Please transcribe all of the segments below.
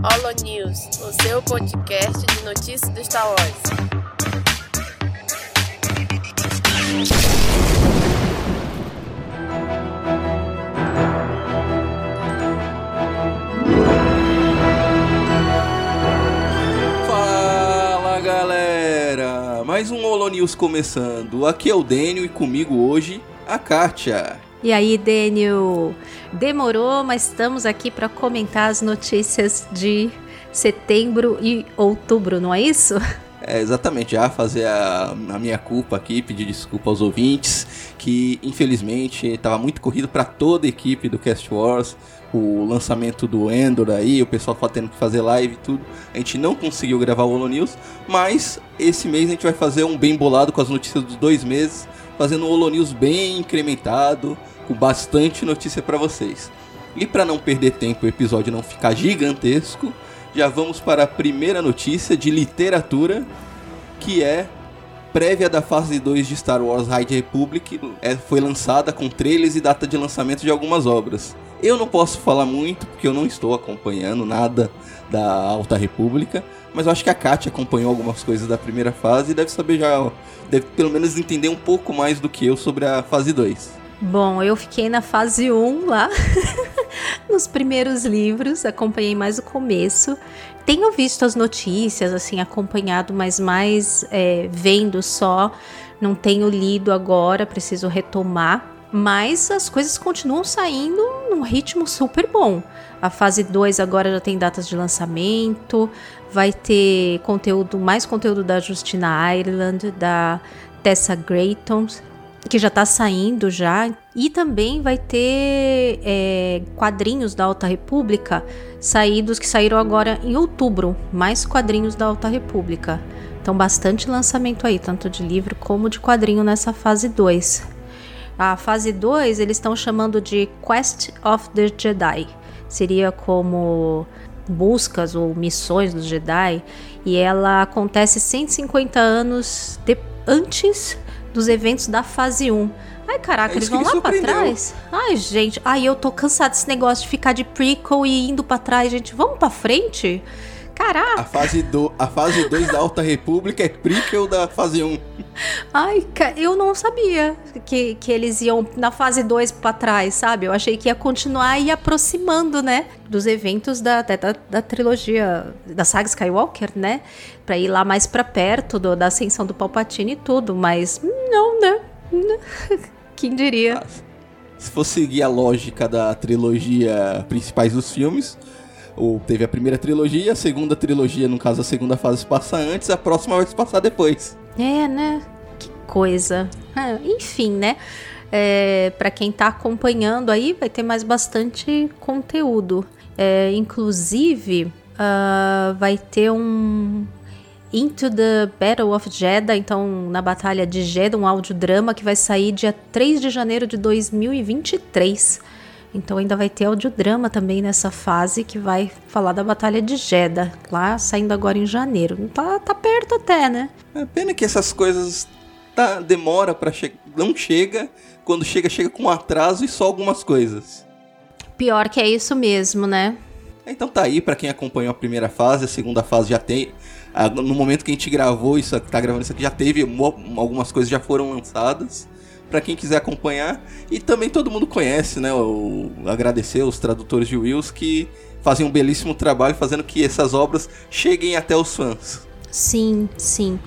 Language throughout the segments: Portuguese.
Holo News, o seu podcast de notícias do Star Wars. Fala galera! Mais um Holo News começando. Aqui é o Daniel e comigo hoje a Kátia. E aí, Daniel? Demorou, mas estamos aqui para comentar as notícias de setembro e outubro, não é isso? É, exatamente, já fazer a, a, minha culpa aqui, pedir desculpa aos ouvintes, que infelizmente estava muito corrido para toda a equipe do Cast Wars, o lançamento do Endor aí, o pessoal tendo que fazer live e tudo. A gente não conseguiu gravar o Holo News, mas esse mês a gente vai fazer um bem bolado com as notícias dos dois meses, fazendo um Holo News bem incrementado, com bastante notícia para vocês. E para não perder tempo o episódio não ficar gigantesco, já vamos para a primeira notícia de literatura, que é prévia da fase 2 de Star Wars High Republic, é, foi lançada com trailers e data de lançamento de algumas obras. Eu não posso falar muito porque eu não estou acompanhando nada da Alta República, mas eu acho que a Katia acompanhou algumas coisas da primeira fase e deve saber já, deve pelo menos entender um pouco mais do que eu sobre a fase 2. Bom, eu fiquei na fase 1 lá, nos primeiros livros, acompanhei mais o começo. Tenho visto as notícias, assim, acompanhado, mas mais é, vendo só. Não tenho lido agora, preciso retomar. Mas as coisas continuam saindo num ritmo super bom. A fase 2 agora já tem datas de lançamento, vai ter conteúdo, mais conteúdo da Justina Ireland, da Tessa Grayton, que já está saindo já. E também vai ter é, quadrinhos da Alta República saídos que saíram agora em outubro. Mais quadrinhos da Alta República. Então, bastante lançamento aí, tanto de livro como de quadrinho nessa fase 2. A fase 2 eles estão chamando de Quest of the Jedi. Seria como buscas ou missões dos Jedi. E ela acontece 150 anos de, antes dos eventos da fase 1. Ai, caraca, é eles vão lá pra trás? Ai, gente, ai, eu tô cansado desse negócio de ficar de prequel e indo para trás, gente. Vamos pra frente? Caraca! A fase 2 do, a fase dois da Alta República é prequel da fase 1. Um. Ai, eu não sabia que, que eles iam na fase 2 pra trás, sabe? Eu achei que ia continuar e aproximando, né? Dos eventos da, da, da trilogia da saga Skywalker, né? Pra ir lá mais pra perto do, da ascensão do Palpatine e tudo, mas não, né? Quem diria? Ah, se fosse seguir a lógica da trilogia principais dos filmes, ou teve a primeira trilogia, a segunda trilogia, no caso a segunda fase se passa antes, a próxima vai se passar depois. É, né? Que coisa. É, enfim, né? É, para quem tá acompanhando aí, vai ter mais bastante conteúdo. É, inclusive, uh, vai ter um Into the Battle of Jeddah, então na Batalha de Jeddah, um audiodrama que vai sair dia 3 de janeiro de 2023. Então ainda vai ter audiodrama também nessa fase que vai falar da Batalha de Jeddah, lá saindo agora em janeiro. Tá, tá perto até, né? É pena que essas coisas tá, demora para chegar, não chega, quando chega chega com atraso e só algumas coisas. Pior que é isso mesmo, né? Então tá aí para quem acompanhou a primeira fase, a segunda fase já tem. No momento que a gente gravou isso, tá gravando isso aqui, já teve algumas coisas já foram lançadas para quem quiser acompanhar. E também todo mundo conhece, né? O, agradecer os tradutores de Wills que fazem um belíssimo trabalho fazendo que essas obras cheguem até os fãs. Sim, sim.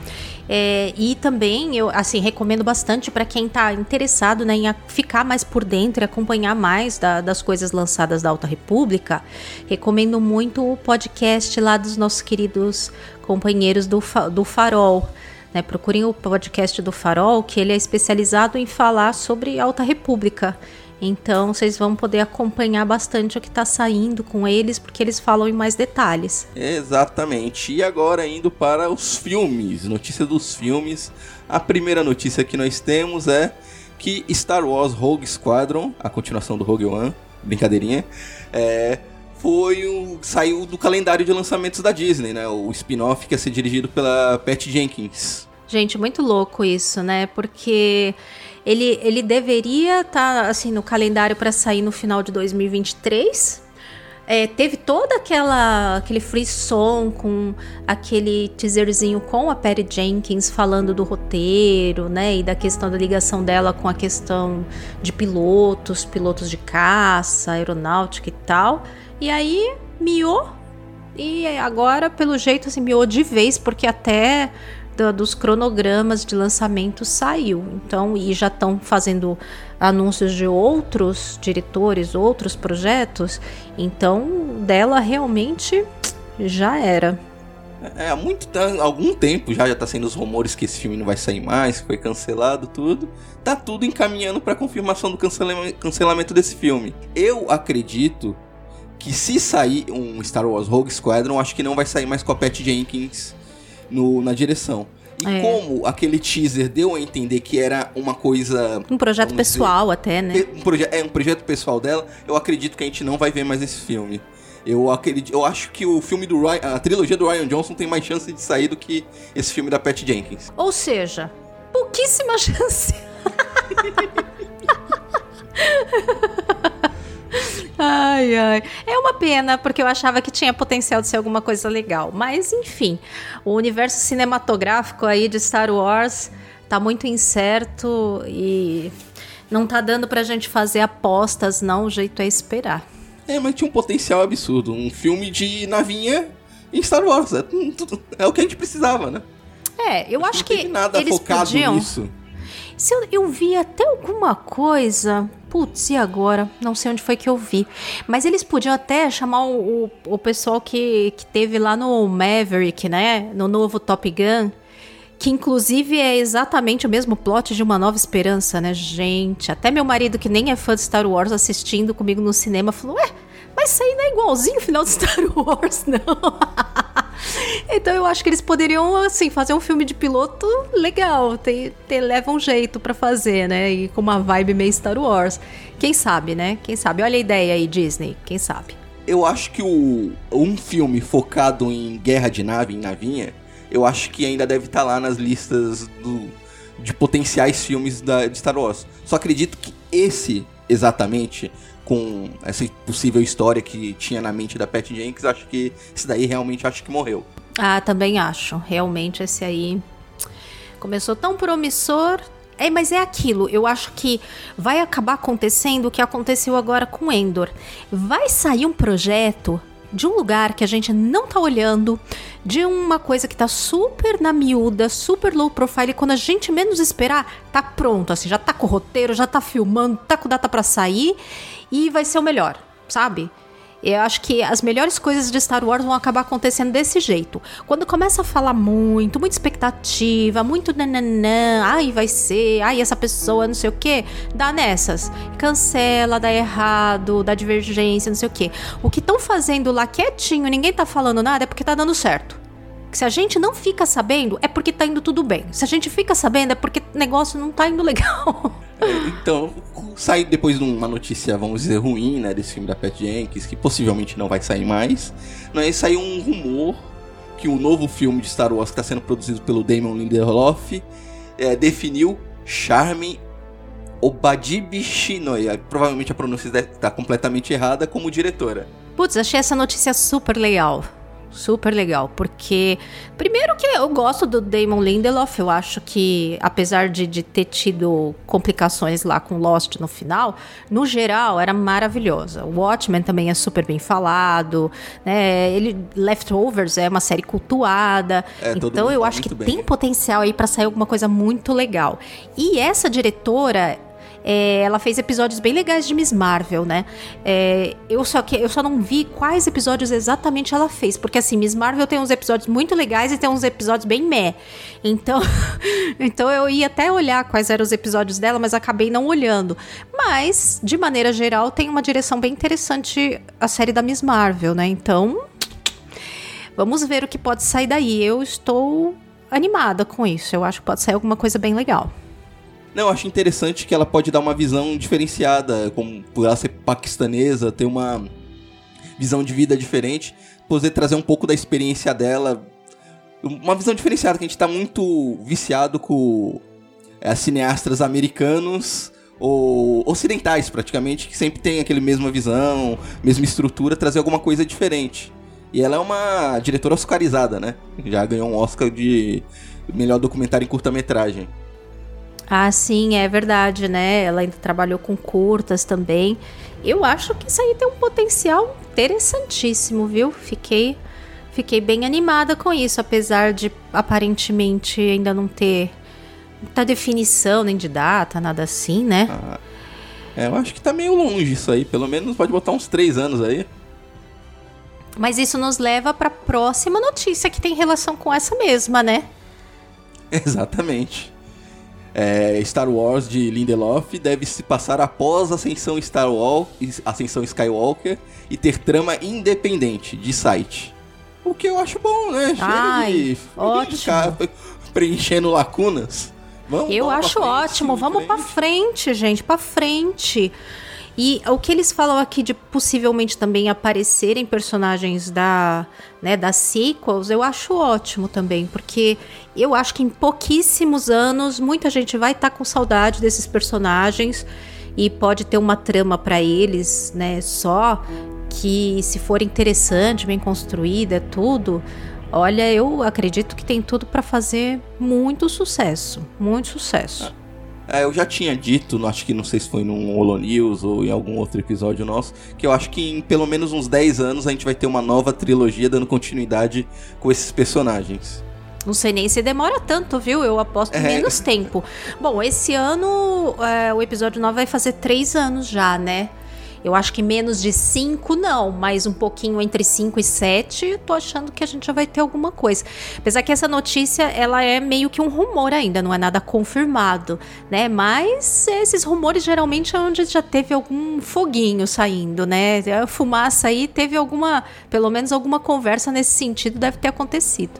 É, e também eu assim recomendo bastante para quem está interessado né, em ficar mais por dentro e acompanhar mais da, das coisas lançadas da Alta República. Recomendo muito o podcast lá dos nossos queridos companheiros do, do Farol. Né? Procurem o podcast do Farol, que ele é especializado em falar sobre Alta República. Então vocês vão poder acompanhar bastante o que está saindo com eles, porque eles falam em mais detalhes. Exatamente. E agora indo para os filmes, notícia dos filmes. A primeira notícia que nós temos é que Star Wars Rogue Squadron, a continuação do Rogue One, brincadeirinha, é, foi um, saiu do calendário de lançamentos da Disney, né? O spin-off que ia ser dirigido pela Pat Jenkins. Gente, muito louco isso, né? Porque ele, ele deveria estar tá, assim no calendário para sair no final de 2023. é, teve toda aquela aquele frisson com aquele teaserzinho com a Patty Jenkins falando do roteiro, né, e da questão da ligação dela com a questão de pilotos, pilotos de caça, aeronáutica e tal. E aí miou e agora pelo jeito assim miou de vez porque até do, dos cronogramas de lançamento saiu. Então, e já estão fazendo anúncios de outros diretores, outros projetos. Então, dela realmente já era. É, há muito algum tempo já já tá sendo os rumores que esse filme não vai sair mais, que foi cancelado tudo. Tá tudo encaminhando para confirmação do cancelamento desse filme. Eu acredito que se sair um Star Wars Rogue Squadron, acho que não vai sair mais com a Pat Jenkins no, na direção. E é. como aquele teaser deu a entender que era uma coisa. Um projeto pessoal dizer, até, né? Um proje é um projeto pessoal dela, eu acredito que a gente não vai ver mais esse filme. Eu acredito, eu acho que o filme do Ryan, a trilogia do Ryan Johnson tem mais chance de sair do que esse filme da Pat Jenkins. Ou seja, pouquíssima chance. Ai, ai. É uma pena, porque eu achava que tinha potencial de ser alguma coisa legal. Mas, enfim, o universo cinematográfico aí de Star Wars tá muito incerto e não tá dando pra gente fazer apostas, não. O jeito é esperar. É, mas tinha um potencial absurdo. Um filme de navinha em Star Wars. É, é o que a gente precisava, né? É, eu acho, acho que. Não teve nada eles focado podiam... nisso. Se eu, eu vi até alguma coisa. Putz, e agora? Não sei onde foi que eu vi. Mas eles podiam até chamar o, o, o pessoal que, que teve lá no Maverick, né? No novo Top Gun. Que inclusive é exatamente o mesmo plot de Uma Nova Esperança, né? Gente, até meu marido, que nem é fã de Star Wars, assistindo comigo no cinema, falou: Ué, isso aí não é igualzinho o final de Star Wars, não. então eu acho que eles poderiam, assim, fazer um filme de piloto legal. Ter, ter leva um jeito para fazer, né? E com uma vibe meio Star Wars. Quem sabe, né? Quem sabe? Olha a ideia aí, Disney. Quem sabe? Eu acho que o, um filme focado em guerra de nave, em navinha, eu acho que ainda deve estar tá lá nas listas do, de potenciais filmes da, de Star Wars. Só acredito que esse, exatamente, com essa possível história que tinha na mente da Pat Jenkins, acho que esse daí realmente acho que morreu. Ah, também acho. Realmente esse aí começou tão promissor. É, mas é aquilo. Eu acho que vai acabar acontecendo o que aconteceu agora com Endor. Vai sair um projeto de um lugar que a gente não tá olhando, de uma coisa que tá super na miúda, super low profile, e quando a gente menos esperar, tá pronto, assim, já tá com o roteiro, já tá filmando, tá com data para sair, e vai ser o melhor, sabe? Eu acho que as melhores coisas de Star Wars vão acabar acontecendo desse jeito. Quando começa a falar muito, muita expectativa, muito nananã, ai vai ser, ai essa pessoa não sei o que, dá nessas. Cancela, dá errado, dá divergência, não sei o que. O que estão fazendo lá quietinho, ninguém tá falando nada, é porque tá dando certo. Se a gente não fica sabendo, é porque tá indo tudo bem. Se a gente fica sabendo, é porque o negócio não tá indo legal. É, então, sair depois de uma notícia, vamos dizer, ruim, né, desse filme da Pat Jenkins, que possivelmente não vai sair mais, né, saiu um rumor que o novo filme de Star Wars que está sendo produzido pelo Damon Lindelof é, definiu Charme Obadibishinoya, provavelmente a pronúncia está completamente errada, como diretora. Putz, achei essa notícia super legal super legal, porque primeiro que eu gosto do Damon Lindelof, eu acho que apesar de, de ter tido complicações lá com Lost no final, no geral era maravilhosa. O Watchmen também é super bem falado, né? Ele Leftovers é uma série cultuada, é, então eu acho que bem. tem potencial aí para sair alguma coisa muito legal. E essa diretora é, ela fez episódios bem legais de Miss Marvel, né? É, eu, só que, eu só não vi quais episódios exatamente ela fez, porque assim, Miss Marvel tem uns episódios muito legais e tem uns episódios bem meh. Então, então eu ia até olhar quais eram os episódios dela, mas acabei não olhando. Mas, de maneira geral, tem uma direção bem interessante a série da Miss Marvel, né? Então, vamos ver o que pode sair daí. Eu estou animada com isso. Eu acho que pode sair alguma coisa bem legal. Não, eu acho interessante que ela pode dar uma visão diferenciada, como por ela ser paquistanesa, ter uma visão de vida diferente, poder trazer um pouco da experiência dela. Uma visão diferenciada, que a gente tá muito viciado com é, cineastas americanos ou ocidentais praticamente, que sempre tem aquele mesma visão, mesma estrutura, trazer alguma coisa diferente. E ela é uma diretora oscarizada, né? Já ganhou um Oscar de melhor documentário em curta-metragem. Ah, sim, é verdade, né? Ela ainda trabalhou com curtas também. Eu acho que isso aí tem um potencial interessantíssimo, viu? Fiquei, fiquei bem animada com isso, apesar de aparentemente ainda não ter muita definição nem de data, nada assim, né? Ah, é, eu acho que tá meio longe isso aí. Pelo menos pode botar uns três anos aí. Mas isso nos leva para a próxima notícia que tem relação com essa mesma, né? Exatamente. É, Star Wars de Lindelof deve se passar após a ascensão Star Wars, ascensão Skywalker e ter trama independente de site. O que eu acho bom, né? Chega Ai, de, ótimo. de preenchendo lacunas. Vamos, Eu vamos acho frente, ótimo. Vamos pra frente, gente, pra frente. E o que eles falam aqui de possivelmente também aparecerem personagens da, né, das sequels, eu acho ótimo também, porque eu acho que em pouquíssimos anos muita gente vai estar com saudade desses personagens e pode ter uma trama pra eles, né, só que se for interessante, bem construída, tudo, olha, eu acredito que tem tudo pra fazer muito sucesso, muito sucesso. É, eu já tinha dito, acho que não sei se foi num Holo News ou em algum outro episódio nosso, que eu acho que em pelo menos uns 10 anos a gente vai ter uma nova trilogia dando continuidade com esses personagens. Não sei nem se demora tanto, viu? Eu aposto É. menos tempo. Bom, esse ano é, o episódio 9 vai fazer três anos já, né? Eu acho que menos de cinco, não, mas um pouquinho entre cinco e sete, tô achando que a gente já vai ter alguma coisa. Apesar que essa notícia, ela é meio que um rumor ainda, não é nada confirmado, né? Mas esses rumores geralmente é onde já teve algum foguinho saindo, né? A fumaça aí teve alguma, pelo menos alguma conversa nesse sentido deve ter acontecido.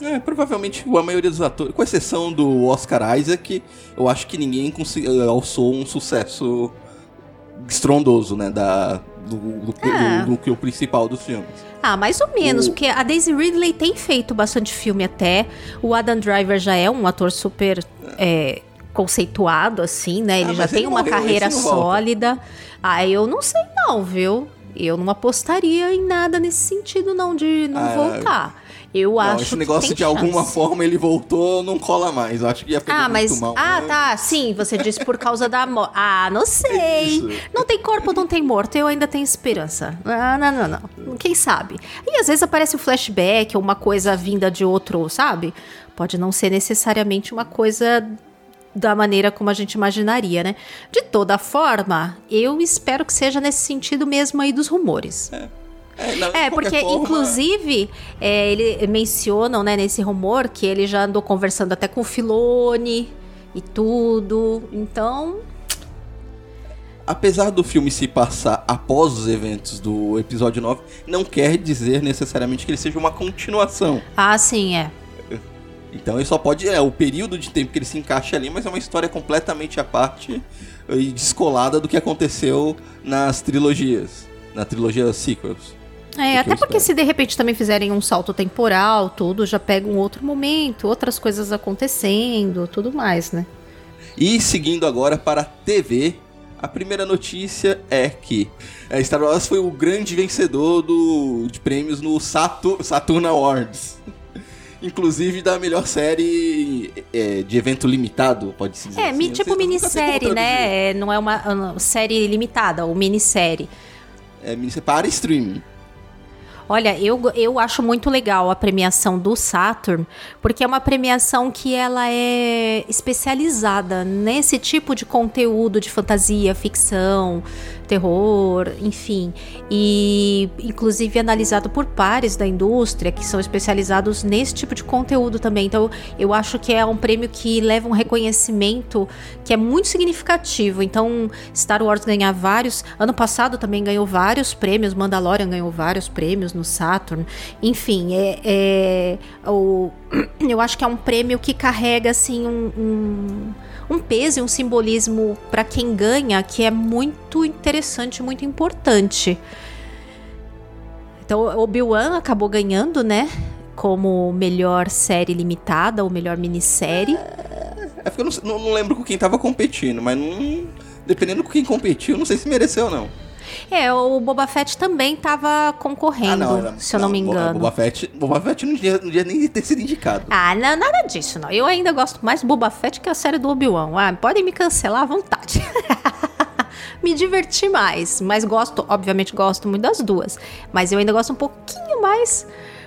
É, provavelmente a maioria dos atores, com exceção do Oscar Isaac, eu acho que ninguém conseguiu, alçou um sucesso estrondoso, né, da, do, do, Ah. do, do que o principal dos filmes. Ah, mais ou menos, O- porque a Daisy Ridley tem feito bastante filme até. O Adam Driver já é um ator super é, conceituado, assim, né? Ele Ah, já tem ele uma morreu, carreira sólida. Ah, eu não sei não, viu? Eu não apostaria em nada nesse sentido, não, de não Ah, voltar. Eu Não, acho esse que negócio de alguma chance. forma ele voltou, não cola mais. Eu acho que ia pegar Ah, mas. muito mal. Ah, né? tá. Sim, você disse por causa da morte. Ah, não sei. Isso. Não tem corpo, não tem morto. Eu ainda tenho esperança. Ah, não, não, não. Quem sabe? E às vezes aparece um flashback ou uma coisa vinda de outro, sabe? Pode não ser necessariamente uma coisa da maneira como a gente imaginaria, né? De toda forma, eu espero que seja nesse sentido mesmo aí dos rumores. É, não, É, qualquer porque forma, inclusive é, ele mencionam, né, nesse rumor que ele já andou conversando até com o Filone e tudo. Então, Apesar do filme se passar após os eventos do episódio 9, não quer dizer necessariamente que ele seja uma continuação. ah, sim, é. Então ele só pode. É o período de tempo que ele se encaixa ali, mas é uma história completamente à parte e descolada do que aconteceu nas trilogias. Na trilogia sequels. É, até porque se de repente também fizerem um salto temporal, tudo, já pega um outro momento, outras coisas acontecendo, tudo mais, né? E seguindo agora para a TV, a primeira notícia é que é, Star Wars foi o grande vencedor do, de prêmios no Saturn, Saturn Awards. Inclusive da melhor série é, de evento limitado, pode-se dizer. É, assim. tipo minissérie, né? É, Não é uma, uma série limitada, ou minissérie. É, minissérie para streaming. Olha, eu, eu acho muito legal a premiação do Saturn, porque é uma premiação que ela é especializada nesse tipo de conteúdo de fantasia, ficção, terror, enfim. E inclusive analisado por pares da indústria que são especializados nesse tipo de conteúdo também. Então, eu acho que é um prêmio que leva um reconhecimento que é muito significativo. Então, Star Wars ganhar vários. Ano passado também ganhou vários prêmios. Mandalorian ganhou vários prêmios no Saturn. Enfim, é, é o, eu acho que é um prêmio que carrega assim um, um, um peso e um simbolismo para quem ganha que é muito interessante, muito importante. Então, Obi-Wan acabou ganhando, né? Como melhor série limitada ou melhor minissérie. É porque eu não, não, não lembro com quem tava competindo, mas não, dependendo com quem competiu, não sei se mereceu ou não. É, o Boba Fett também estava concorrendo, ah, não, era, se eu não, não me engano. Boba Fett, Boba Fett não devia, não devia nem ter sido indicado. Ah, não, nada disso, não. Eu ainda gosto mais do Boba Fett que a série do Obi-Wan. Ah, podem me cancelar à vontade. me diverti mais, mas gosto, obviamente gosto muito das duas. Mas eu ainda gosto um pouquinho mais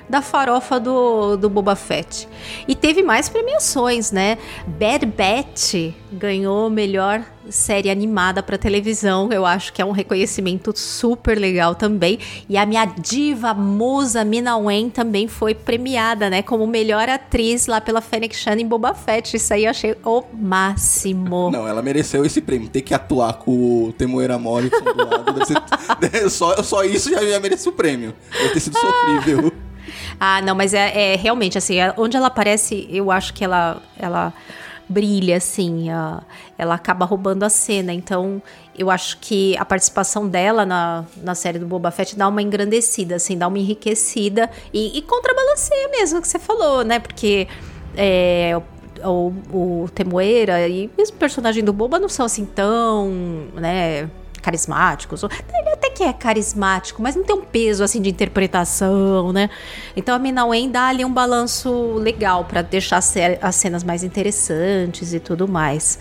da farofa do, do Boba Fett. E teve mais premiações, né? Bad Batch ganhou melhor série animada para televisão. Eu acho que é um reconhecimento super legal também. E a minha diva musa Mina Wen também foi premiada, né, como melhor atriz lá pela Fennec Chan em Boba Fett. Isso aí eu achei o máximo. Não, ela mereceu esse prêmio. Ter que atuar com o Temuera Morrison do lado, ser... só, só isso já, já merece o prêmio. Deve ter sido sofrível. Ah, não, mas é, é realmente assim, é, onde ela aparece, eu acho que ela, ela brilha, assim, a, ela acaba roubando a cena. Então, eu acho que a participação dela na, na série do Boba Fett dá uma engrandecida, assim, dá uma enriquecida e, e contrabalanceia mesmo o que você falou, né? Porque é, o, o Temoeira e mesmo o personagem do Boba não são assim tão, né? Carismáticos. Ele até que é carismático, mas não tem um peso assim de interpretação, né? Então a Minawen dá ali um balanço legal para deixar as cenas mais interessantes e tudo mais.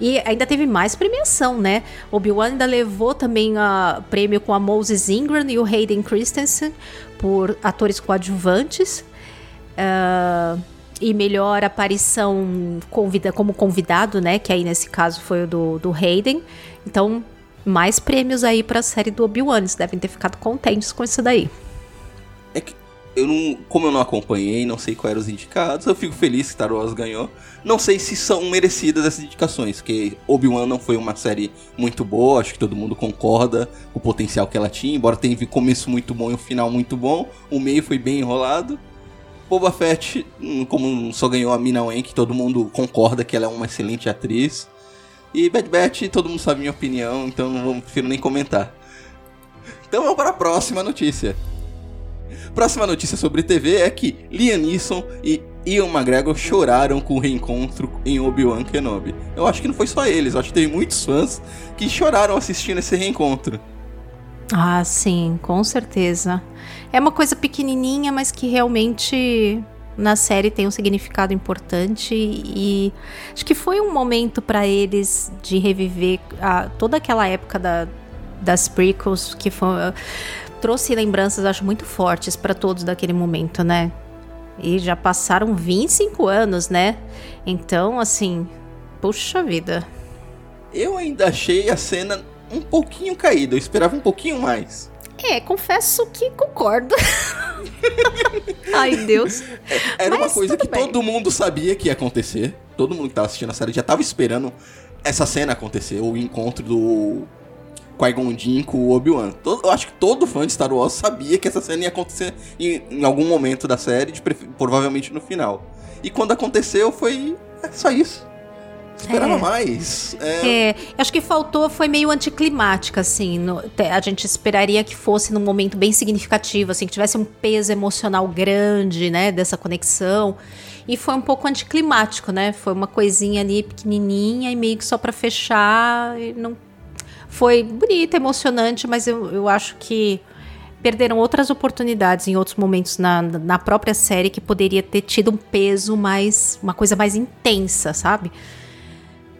E ainda teve mais premiação, né? Obi-Wan ainda levou também a prêmio com a Moses Ingram e o Hayden Christensen por atores coadjuvantes. Uh, e melhor aparição convida, como convidado, né? Que aí nesse caso foi o do, do Hayden. Então, mais prêmios aí pra série do Obi-Wan. Eles devem ter ficado contentes com isso daí. É que eu não, como eu não acompanhei, não sei quais eram os indicados, eu fico feliz que Star Wars ganhou. Não sei se são merecidas essas indicações, porque Obi-Wan não foi uma série muito boa, acho que todo mundo concorda com o potencial que ela tinha, embora tenha começo muito bom e um final muito bom, o meio foi bem enrolado. Boba Fett, hum, como só ganhou a Mina Wen, que todo mundo concorda que ela é uma excelente atriz. E Bad Batch, todo mundo sabe minha opinião, então não prefiro nem comentar. Então vamos para a próxima notícia. Próxima notícia sobre TV é que Liam Neeson e Ian McGregor choraram com o reencontro em Obi-Wan Kenobi. Eu acho que não foi só eles, acho que teve muitos fãs que choraram assistindo esse reencontro. Ah, sim, com certeza. É uma coisa pequenininha, mas que realmente na série tem um significado importante e acho que foi um momento para eles de reviver a, toda aquela época da, das prequels que foi, trouxe lembranças acho muito fortes para todos daquele momento, né? E já passaram 25 anos, né? Então, assim, puxa vida. Eu ainda achei a cena um pouquinho caída, eu esperava um pouquinho mais. É, confesso que concordo. Ai, Deus. Era Mas uma coisa que bem. todo mundo sabia que ia acontecer. Todo mundo que tava assistindo a série já tava esperando essa cena acontecer, o encontro do Qui-Gon Jinn com o Obi-Wan. Eu acho que todo fã de Star Wars sabia que essa cena ia acontecer em, em algum momento da série, de, provavelmente no final. E quando aconteceu foi é só isso. Esperava é. mais. É... é. acho que faltou, foi meio anticlimática, assim. No, a gente esperaria que fosse num momento bem significativo, assim, que tivesse um peso emocional grande, né, dessa conexão. E foi um pouco anticlimático, né? Foi uma coisinha ali pequenininha e meio que só para fechar. não Foi bonita, emocionante, mas eu, eu acho que perderam outras oportunidades em outros momentos na, na própria série que poderia ter tido um peso mais. uma coisa mais intensa, sabe?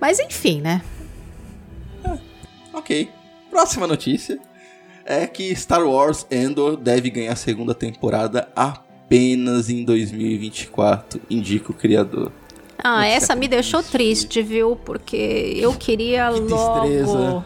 Mas enfim, né? É, ok. Próxima notícia é que Star Wars Endor deve ganhar a segunda temporada apenas em 2024, indica o criador. Ah, essa me deixou triste, viu? Porque eu queria que logo. Tristeza.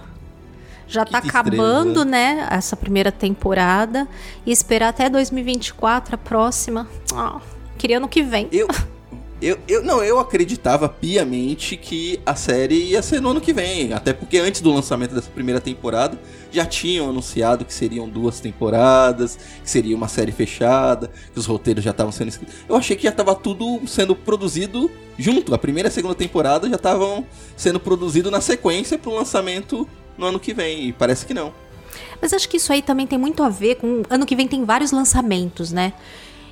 Já que tá acabando, né? Essa primeira temporada. E esperar até 2024, a próxima. Oh, queria ano que vem. Eu. Eu, eu, não, eu acreditava piamente que a série ia ser no ano que vem. Até porque antes do lançamento dessa primeira temporada, já tinham anunciado que seriam duas temporadas, que seria uma série fechada, que os roteiros já estavam sendo escritos. Eu achei que já estava tudo sendo produzido junto. A primeira e a segunda temporada já estavam sendo produzido na sequência para o lançamento no ano que vem. E parece que não. Mas acho que isso aí também tem muito a ver com. Ano que vem tem vários lançamentos, né?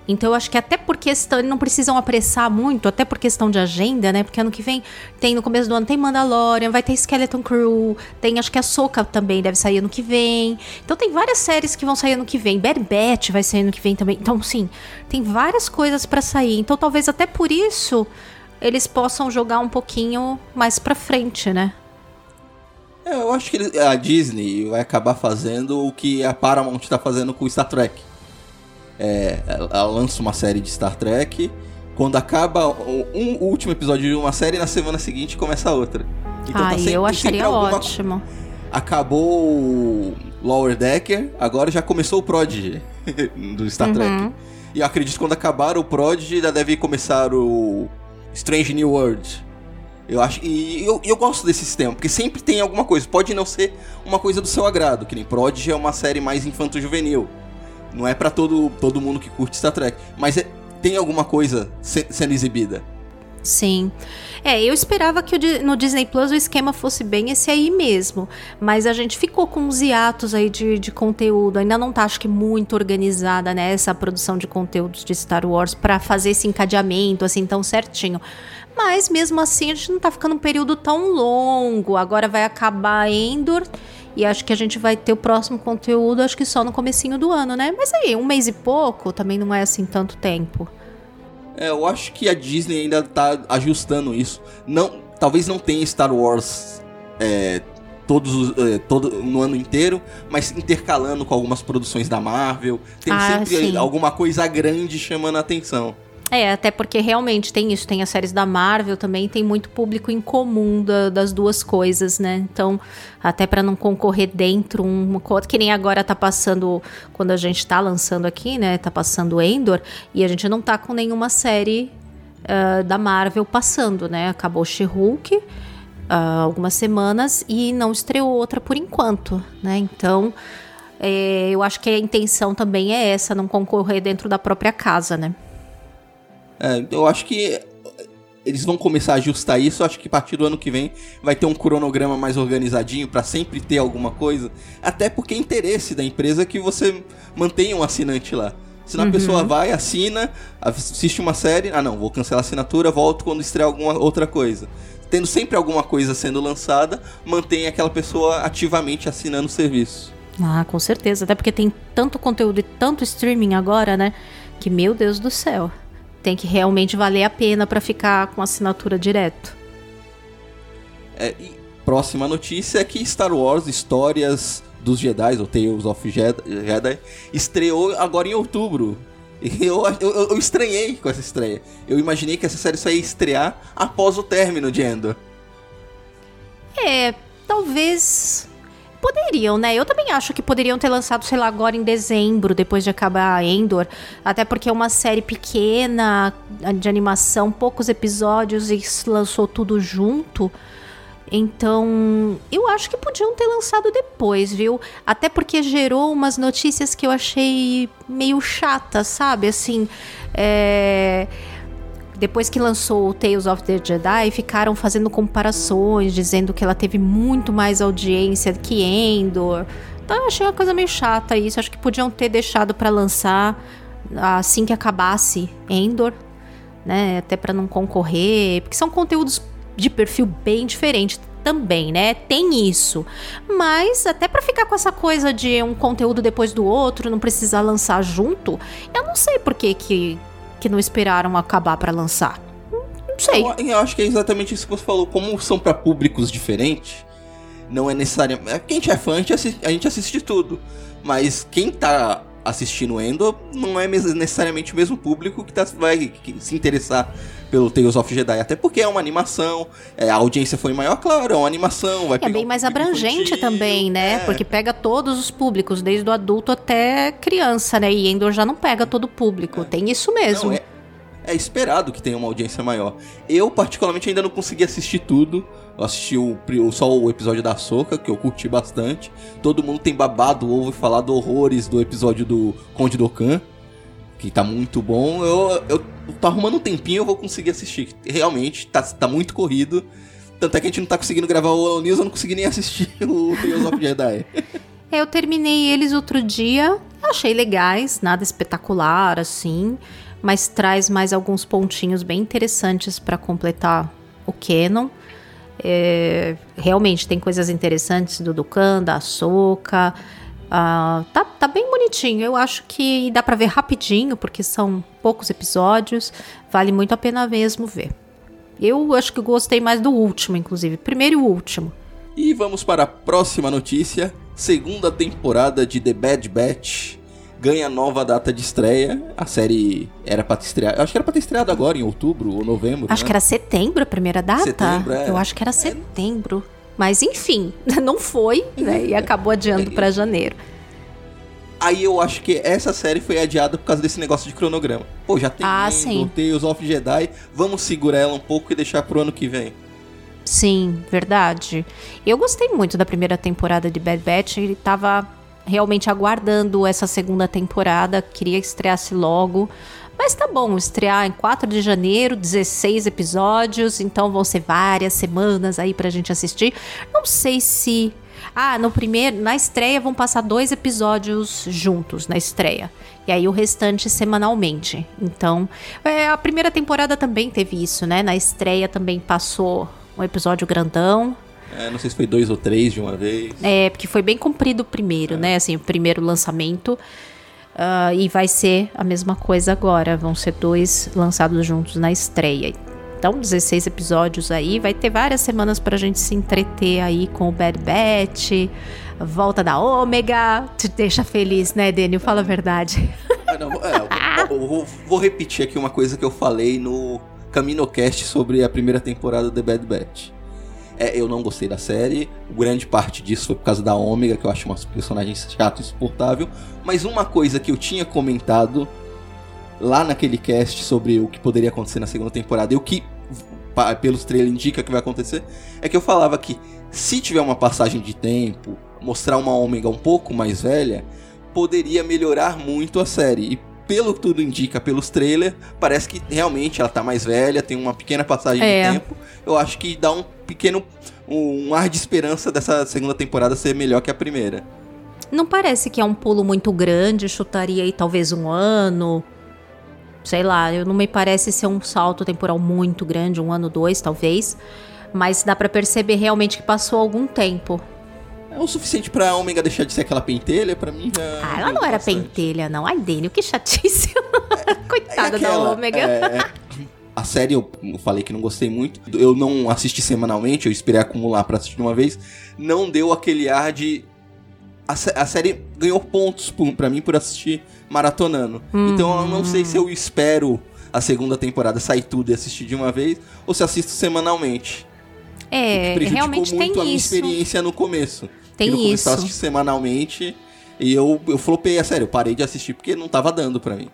Então eu acho que até por questão, não precisam apressar muito, até por questão de agenda, né? Porque ano que vem tem no começo do ano tem Mandalorian, vai ter Skeleton Crew, tem acho que a Soca também deve sair ano que vem. Então tem várias séries que vão sair ano que vem. Batch vai sair ano que vem também. Então sim, tem várias coisas para sair. Então talvez até por isso eles possam jogar um pouquinho mais para frente, né? É, eu acho que a Disney vai acabar fazendo o que a Paramount está fazendo com o Star Trek. É, ela lança uma série de Star Trek, quando acaba um último episódio de uma série, na semana seguinte começa outra. Então tá Ai, tá sempre, eu acharia alguma... ótimo. Acabou o Lower Decker, agora já começou o Prodigy do Star uhum. Trek. E eu acredito que quando acabar o Prodigy, já deve começar o Strange New World. Eu acho. E eu, eu gosto desse sistema, porque sempre tem alguma coisa. Pode não ser uma coisa do seu agrado, que nem Prodigy é uma série mais infanto-juvenil. Não é para todo, todo mundo que curte Star Trek. Mas é, tem alguma coisa se, sendo exibida. Sim. É, eu esperava que no Disney Plus o esquema fosse bem esse aí mesmo. Mas a gente ficou com uns hiatos aí de, de conteúdo. Ainda não tá, acho que, muito organizada, né? Essa produção de conteúdos de Star Wars para fazer esse encadeamento, assim, tão certinho. Mas mesmo assim, a gente não tá ficando um período tão longo. Agora vai acabar Endor. E acho que a gente vai ter o próximo conteúdo, acho que só no comecinho do ano, né? Mas aí, um mês e pouco também não é assim tanto tempo. É, eu acho que a Disney ainda tá ajustando isso. Não, talvez não tenha Star Wars é, todos é, todo no ano inteiro, mas intercalando com algumas produções da Marvel. Tem ah, sempre sim. alguma coisa grande chamando a atenção. É, até porque realmente tem isso, tem as séries da Marvel também, tem muito público em comum da, das duas coisas, né? Então, até para não concorrer dentro uma coisa que nem agora tá passando quando a gente tá lançando aqui, né? Tá passando Endor e a gente não tá com nenhuma série uh, da Marvel passando, né? Acabou She-Hulk uh, algumas semanas e não estreou outra por enquanto, né? Então, é, eu acho que a intenção também é essa, não concorrer dentro da própria casa, né? É, eu acho que eles vão começar a ajustar isso. Acho que a partir do ano que vem vai ter um cronograma mais organizadinho para sempre ter alguma coisa. Até porque é interesse da empresa que você mantenha um assinante lá. Senão uhum. a pessoa vai, assina, assiste uma série. Ah, não, vou cancelar a assinatura, volto quando estrear alguma outra coisa. Tendo sempre alguma coisa sendo lançada, mantém aquela pessoa ativamente assinando o serviço. Ah, com certeza. Até porque tem tanto conteúdo e tanto streaming agora, né? Que, meu Deus do céu tem que realmente valer a pena para ficar com assinatura direto. É, próxima notícia é que Star Wars Histórias dos Jedi, ou Tales of Jedi, estreou agora em outubro. Eu, eu, eu estranhei com essa estreia. Eu imaginei que essa série só ia estrear após o término de Endor. É, talvez Poderiam, né? Eu também acho que poderiam ter lançado, sei lá, agora em dezembro, depois de acabar Endor. Até porque é uma série pequena, de animação, poucos episódios e lançou tudo junto. Então, eu acho que podiam ter lançado depois, viu? Até porque gerou umas notícias que eu achei meio chatas, sabe? Assim, é depois que lançou o Tales of the Jedi, ficaram fazendo comparações, dizendo que ela teve muito mais audiência que Endor. Então eu achei uma coisa meio chata isso. Acho que podiam ter deixado para lançar assim que acabasse Endor, né? Até para não concorrer, porque são conteúdos de perfil bem diferente também, né? Tem isso. Mas até para ficar com essa coisa de um conteúdo depois do outro, não precisar lançar junto, eu não sei por que que que não esperaram acabar para lançar? Não sei. Eu, eu, acho que é exatamente isso que você falou. Como são para públicos diferentes, não é necessariamente. Quem é fã, a gente, assiste, a gente assiste tudo. Mas quem tá assistindo Endo não é necessariamente o mesmo público que tá, vai se interessar pelo Tales of Jedi. Até porque é uma animação, é, a audiência foi maior, claro, é uma animação. Vai é bem mais abrangente infantil, também, né? É. Porque pega todos os públicos, desde o adulto até criança, né? E Endor já não pega todo o público. É. Tem isso mesmo. Não, é, é esperado que tenha uma audiência maior. Eu, particularmente, ainda não consegui assistir tudo. Eu assisti o, só o episódio da Soca, que eu curti bastante. Todo mundo tem babado ovo e falado horrores do episódio do Conde Dokkan, que tá muito bom. Eu, eu tô arrumando um tempinho, eu vou conseguir assistir. Realmente, tá, tá muito corrido. Tanto é que a gente não tá conseguindo gravar o News, eu não consegui nem assistir o Tales of Jedi. Eu terminei eles outro dia. achei legais, nada espetacular assim, mas traz mais alguns pontinhos bem interessantes para completar o canon. É, realmente tem coisas interessantes do Dukan, da Soka. Uh, tá, tá bem bonitinho. Eu acho que dá para ver rapidinho, porque são poucos episódios. Vale muito a pena mesmo ver. Eu acho que gostei mais do último, inclusive. Primeiro e último. E vamos para a próxima notícia. Segunda temporada de The Bad Batch ganha nova data de estreia. A série era pra ter estreado. Acho que era pra ter estreado agora, em outubro ou novembro. Acho né? que era setembro a primeira data. Setembro, é. Eu acho que era setembro. Mas enfim, não foi, né? E acabou adiando para janeiro. Aí eu acho que essa série foi adiada por causa desse negócio de cronograma. Pô, já tem Ah, Mando, sim. Tales of Jedi, vamos segurar ela um pouco e deixar pro ano que vem. Sim, verdade. Eu gostei muito da primeira temporada de Bad Batch. Ele tava realmente aguardando essa segunda temporada, queria que estreasse logo. Mas tá bom, estrear em 4 de janeiro, 16 episódios, então vão ser várias semanas aí pra gente assistir. Não sei se. Ah, no primeiro, na estreia vão passar dois episódios juntos na estreia. E aí o restante semanalmente. Então, é, a primeira temporada também teve isso, né? Na estreia também passou um episódio grandão. É, não sei se foi dois ou três de uma vez. É, porque foi bem comprido o primeiro, né? Assim, o primeiro lançamento. Ah, e vai ser a mesma coisa agora. Vão ser dois lançados juntos na estreia. Então, 16 episódios aí. Vai ter várias semanas pra gente se entreter aí com o Bad Batch. Volta da Ômega. Te deixa feliz, né, Daniel? Fala a verdade. Ah, não, é, eu, eu vou, vou repetir aqui uma coisa que eu falei no CaminoCast sobre a primeira temporada de Bad Batch. É, eu não gostei da série, grande parte disso foi por causa da Ômega, que eu acho uma personagem chata e insuportável. Mas uma coisa que eu tinha comentado lá naquele cast sobre o que poderia acontecer na segunda temporada e o que, pelos trailers, indica que vai acontecer, é que eu falava que se tiver uma passagem de tempo, mostrar uma Ômega um pouco mais velha, poderia melhorar muito a série. E pelo que tudo indica pelos trailers, parece que realmente ela tá mais velha, tem uma pequena passagem É. de tempo. Eu acho que dá um pequeno um ar de esperança dessa segunda temporada ser melhor que a primeira. Não parece que é um pulo muito grande, chutaria aí talvez um ano. Sei lá, eu não me parece ser um salto temporal muito grande, um ano, dois, talvez. Mas dá pra perceber realmente que passou algum tempo. É o suficiente pra Ômega deixar de ser aquela pentelha, pra mim já. Ah, ela não era bastante. pentelha, não. Ai, Daniel, que chatice. Coitada É aquela, da Ômega. é, a série eu falei que não gostei muito. Eu não assisti semanalmente, eu esperei acumular pra assistir de uma vez. Não deu aquele ar de. A, a série ganhou pontos por, pra mim por assistir maratonando. Então eu não sei se eu espero a segunda temporada sair tudo e assistir de uma vez, ou se assisto semanalmente. É, realmente muito tem a minha isso. experiência no começo. Tem isso. eu assisti semanalmente e eu, eu flopei, a sério, eu parei de assistir porque não tava dando pra mim.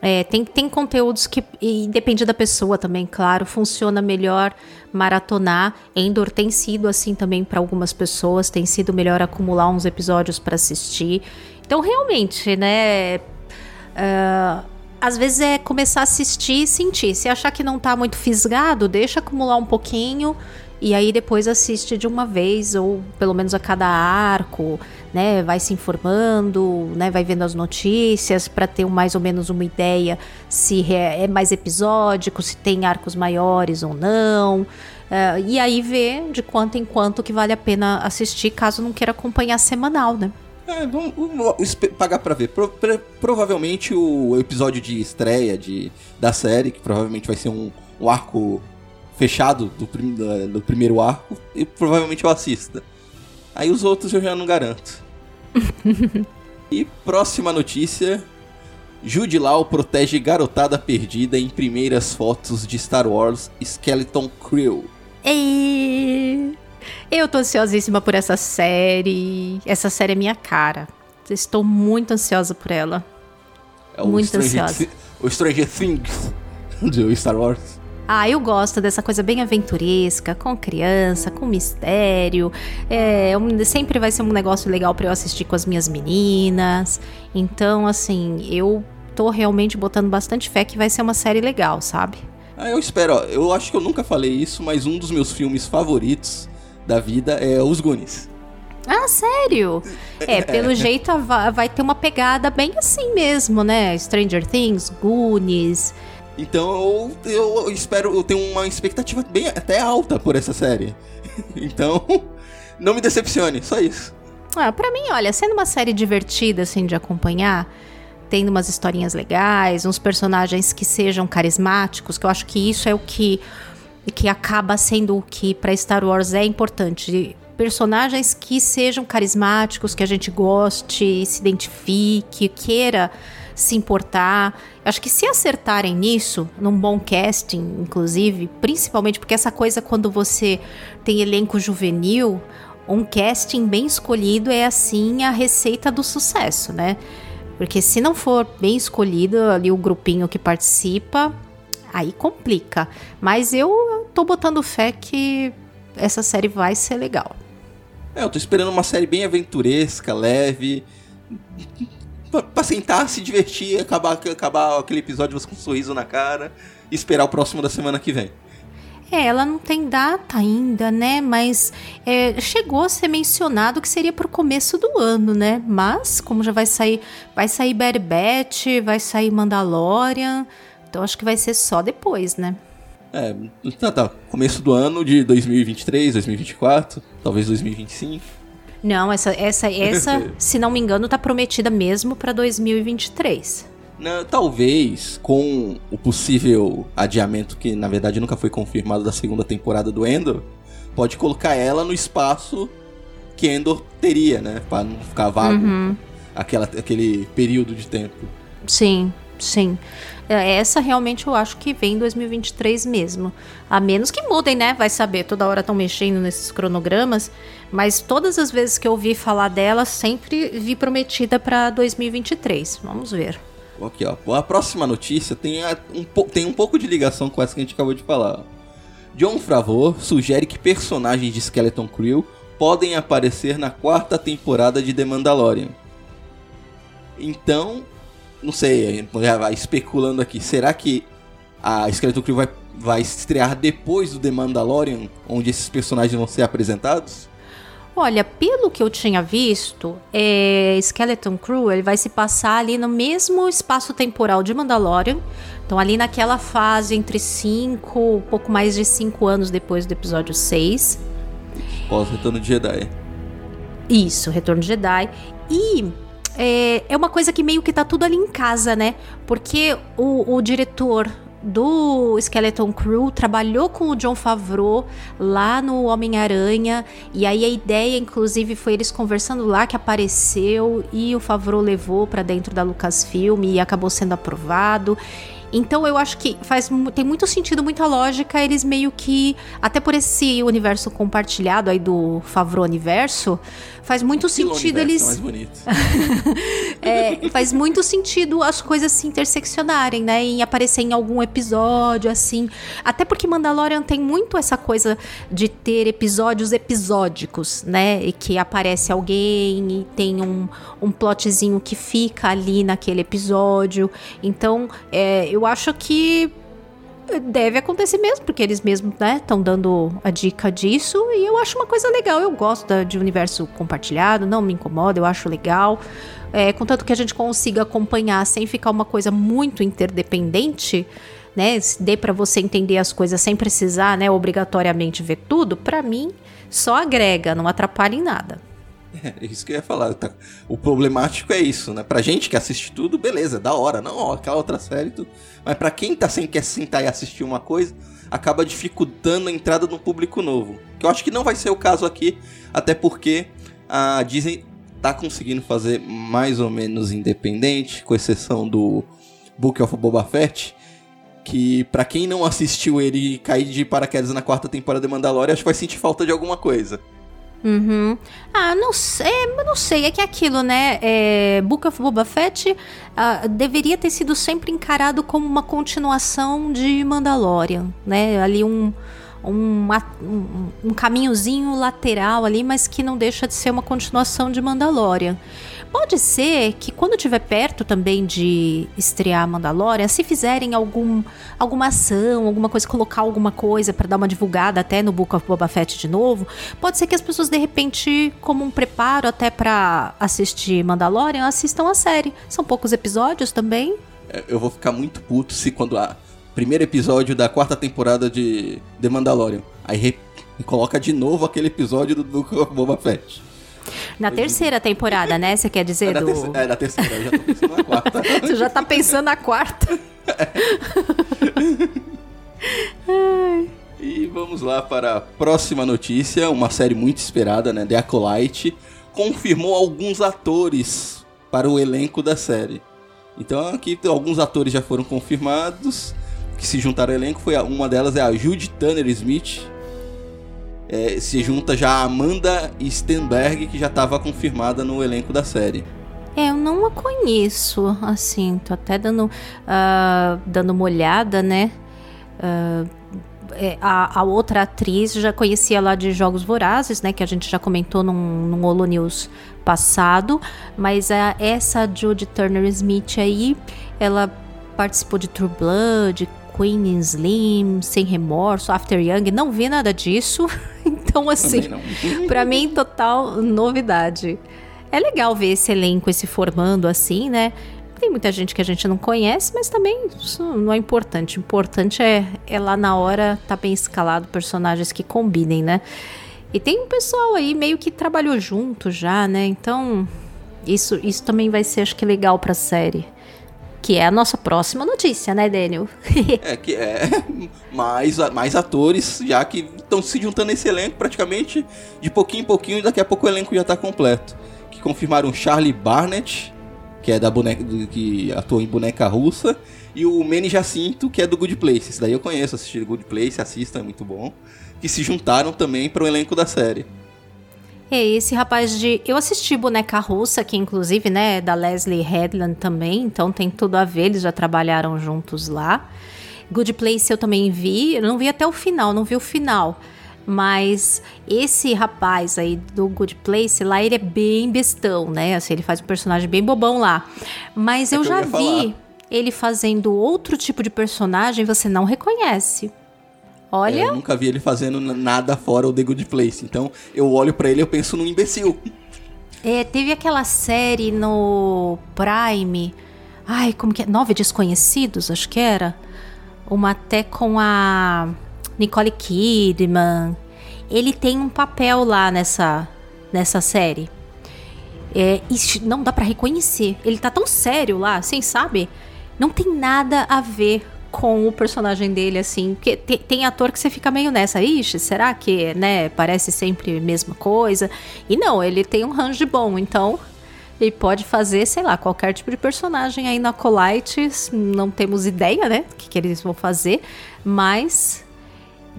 É, tem, tem conteúdos que, e depende da pessoa também, claro, funciona melhor maratonar. Endor tem sido assim também para algumas pessoas, tem sido melhor acumular uns episódios para assistir. Então, realmente, né? ah, às vezes é começar a assistir e sentir. Se achar que não tá muito fisgado, deixa acumular um pouquinho e aí depois assiste de uma vez ou pelo menos a cada arco, né? Vai se informando, né? Vai vendo as notícias para ter mais ou menos uma ideia se é, mais episódico, se tem arcos maiores ou não. Ah, e aí ver de quanto em quanto que vale a pena assistir, caso não queira acompanhar semanal, né? É, vamos, vamos pagar pra ver. Pro- pro- provavelmente o episódio de estreia de, da série, que provavelmente vai ser um, um arco fechado do, prim- da- do primeiro arco, e provavelmente eu assista. Aí os outros eu já não garanto. e próxima notícia. Jude Law protege garotada perdida em primeiras fotos de Star Wars Skeleton Crew. E... Eu tô ansiosíssima por essa série. Essa série é minha cara. Estou muito ansiosa por ela. É o Muito Stranger ansiosa. Thi- O Stranger Things do Star Wars. Ah, eu gosto dessa coisa bem aventuresca, com criança, com mistério. É, sempre vai ser um negócio legal pra eu assistir com as minhas meninas. Então, assim, eu tô realmente botando bastante fé que vai ser uma série legal, sabe? Ah, eu espero, ó, eu acho que eu nunca falei isso, mas um dos meus filmes favoritos da vida é Os Goonies. Ah, sério? É, pelo jeito vai ter uma pegada bem assim mesmo, né? Stranger Things, Goonies. Então eu, eu espero, eu tenho uma expectativa bem até alta por essa série. Então, não me decepcione, só isso. Ah, pra mim, olha, sendo uma série divertida, assim, de acompanhar, tendo umas historinhas legais, uns personagens que sejam carismáticos, que eu acho que isso é o que, que acaba sendo o que para Star Wars é importante personagens que sejam carismáticos, que a gente goste, se identifique, queira se importar. Acho que se acertarem nisso, num bom casting, inclusive, principalmente porque essa coisa quando você tem elenco juvenil, um casting bem escolhido é assim a receita do sucesso, né? Porque se não for bem escolhido ali o grupinho que participa, aí complica. Mas eu tô botando fé que essa série vai ser legal. É, eu tô esperando uma série bem aventuresca, leve. Pra, pra sentar, se divertir, acabar, acabar aquele episódio você com um sorriso na cara e esperar o próximo da semana que vem. É, ela não tem data ainda, né? Mas é, chegou a ser mencionado que seria pro começo do ano, né? Mas, como já vai sair, vai sair Batch, vai sair Mandalorian, então acho que vai ser só depois, né? É, tá, tá. Começo do ano de 2023, 2024, talvez 2025. Não, essa, essa, essa, se não me engano, tá prometida mesmo para 2023. Não, talvez com o possível adiamento que na verdade nunca foi confirmado da segunda temporada do Endor, pode colocar ela no espaço que Endor teria, né, para não ficar vago uhum. aquela, aquele período de tempo. Sim, sim. É, essa realmente eu acho que vem em 2023 mesmo. A menos que mudem, né? Vai saber, toda hora estão mexendo nesses cronogramas. Mas todas as vezes que eu ouvi falar dela, sempre vi prometida para 2023. Vamos ver. Aqui, ó. A próxima notícia tem um, tem um pouco de ligação com essa que a gente acabou de falar. John Favreau sugere que personagens de Skeleton Crew podem aparecer na quarta temporada de The Mandalorian. Então, não sei, já vai especulando aqui. Será que a Skeleton Crew vai, vai estrear depois do The Mandalorian, onde esses personagens vão ser apresentados? Olha, pelo que eu tinha visto, é, Skeleton Crew ele vai se passar ali no mesmo espaço temporal de Mandalorian. Então, ali naquela fase entre 5, um pouco mais de 5 anos depois do episódio 6. Pós-retorno de Jedi. Isso, Retorno de Jedi. E é, é uma coisa que meio que tá tudo ali em casa, né? Porque o, o diretor do Skeleton Crew trabalhou com o John Favreau lá no Homem-Aranha e aí a ideia inclusive foi eles conversando lá que apareceu e o Favreau levou para dentro da Lucasfilm e acabou sendo aprovado então eu acho que faz tem muito sentido, muita lógica, eles meio que até por esse universo compartilhado aí do Favreau Universo, faz muito sentido eles mais bonito. é, faz muito sentido as coisas se interseccionarem, né, em aparecer em algum episódio assim. Até porque Mandalorian tem muito essa coisa de ter episódios episódicos, né, e que aparece alguém e tem um, um plotzinho que fica ali naquele episódio. Então, é, eu acho que deve acontecer mesmo, porque eles mesmos estão né, dando a dica disso e eu acho uma coisa legal. Eu gosto da, de universo compartilhado, não me incomoda, eu acho legal. É, contanto que a gente consiga acompanhar sem ficar uma coisa muito interdependente, né? Dê para você entender as coisas sem precisar, né, obrigatoriamente ver tudo, para mim só agrega, não atrapalha em nada. É, isso que eu ia falar. Tá? O problemático é isso, né? Pra gente que assiste tudo, beleza, da hora. Não, ó, aquela outra série, tudo. Mas pra quem tá sem quer sentar e assistir uma coisa, acaba dificultando a entrada no público novo. Que eu acho que não vai ser o caso aqui, até porque a Disney tá conseguindo fazer mais ou menos independente, com exceção do Book of Boba Fett. Que para quem não assistiu ele cair de paraquedas na quarta temporada de Mandalorian, acho que vai sentir falta de alguma coisa. Uhum. Ah, não sei, não sei, é que é aquilo, né? É, Book of Boba Fett uh, deveria ter sido sempre encarado como uma continuação de Mandalorian, né? Ali um, um, um, um caminhozinho lateral ali, mas que não deixa de ser uma continuação de Mandalorian. Pode ser que quando estiver perto também de estrear Mandalorian, se fizerem algum, alguma ação, alguma coisa, colocar alguma coisa para dar uma divulgada até no Book of Boba Fett de novo, pode ser que as pessoas de repente, como um preparo até para assistir Mandalorian, assistam a série. São poucos episódios também. É, eu vou ficar muito puto se quando a primeiro episódio da quarta temporada de The Mandalorian, aí coloca de novo aquele episódio do of Boba Fett. Na terceira temporada, né? Você quer dizer é do. Terceira, é, na terceira, eu já tô pensando na quarta. Você já tá pensando na quarta. e vamos lá para a próxima notícia, uma série muito esperada, né? The Acolyte confirmou alguns atores para o elenco da série. Então aqui alguns atores já foram confirmados que se juntaram ao elenco. Foi a, uma delas é a Judy Tanner Smith, é, se junta já a Amanda Stenberg, que já estava confirmada no elenco da série. É, eu não a conheço, assim, tô até dando, uh, dando uma olhada, né? Uh, a, a, outra atriz já conhecia lá de Jogos Vorazes, né? Que a gente já comentou num, num Holo News passado. Mas a, essa Judy Turner Smith aí, ela participou de True Blood, Queen Slim, Sem Remorso, After Young, não vi nada disso. então, assim, para mim, total novidade. É legal ver esse elenco se formando assim, né? Tem muita gente que a gente não conhece, mas também isso não é importante. O importante é, é lá na hora tá bem escalado personagens que combinem, né? E tem um pessoal aí meio que trabalhou junto já, né? Então, isso, isso também vai ser, acho que, legal pra série que é a nossa próxima notícia, né, Daniel? é, que é mais, mais atores, já que estão se juntando nesse elenco praticamente de pouquinho em pouquinho, e daqui a pouco o elenco já está completo. Que confirmaram Charlie Barnett, que é da boneca que atua em boneca russa, e o Manny Jacinto, que é do Good Place. Esse daí eu conheço, assisti Good Place, assista, é muito bom. Que se juntaram também para o elenco da série. É, esse rapaz de. Eu assisti Boneca Russa, que inclusive, né, da Leslie Headland também, então tem tudo a ver, eles já trabalharam juntos lá. Good Place eu também vi, eu não vi até o final, não vi o final. Mas esse rapaz aí do Good Place, lá ele é bem bestão, né? Assim, ele faz um personagem bem bobão lá. Mas é eu já eu vi falar. ele fazendo outro tipo de personagem, você não reconhece. Olha. É, eu nunca vi ele fazendo nada fora o The Good Place. Então eu olho para ele e eu penso num imbecil. É, teve aquela série no Prime. Ai, como que é? Nove Desconhecidos, acho que era. Uma até com a Nicole Kidman. Ele tem um papel lá nessa, nessa série. É, não dá para reconhecer. Ele tá tão sério lá, sem sabe? Não tem nada a ver com o personagem dele, assim. Porque tem, tem, ator que você fica meio nessa, ixi, será que, né, parece sempre a mesma coisa? E não, ele tem um range bom, então ele pode fazer, sei lá, qualquer tipo de personagem aí na Colite. Não temos ideia, né, o que, que eles vão fazer, mas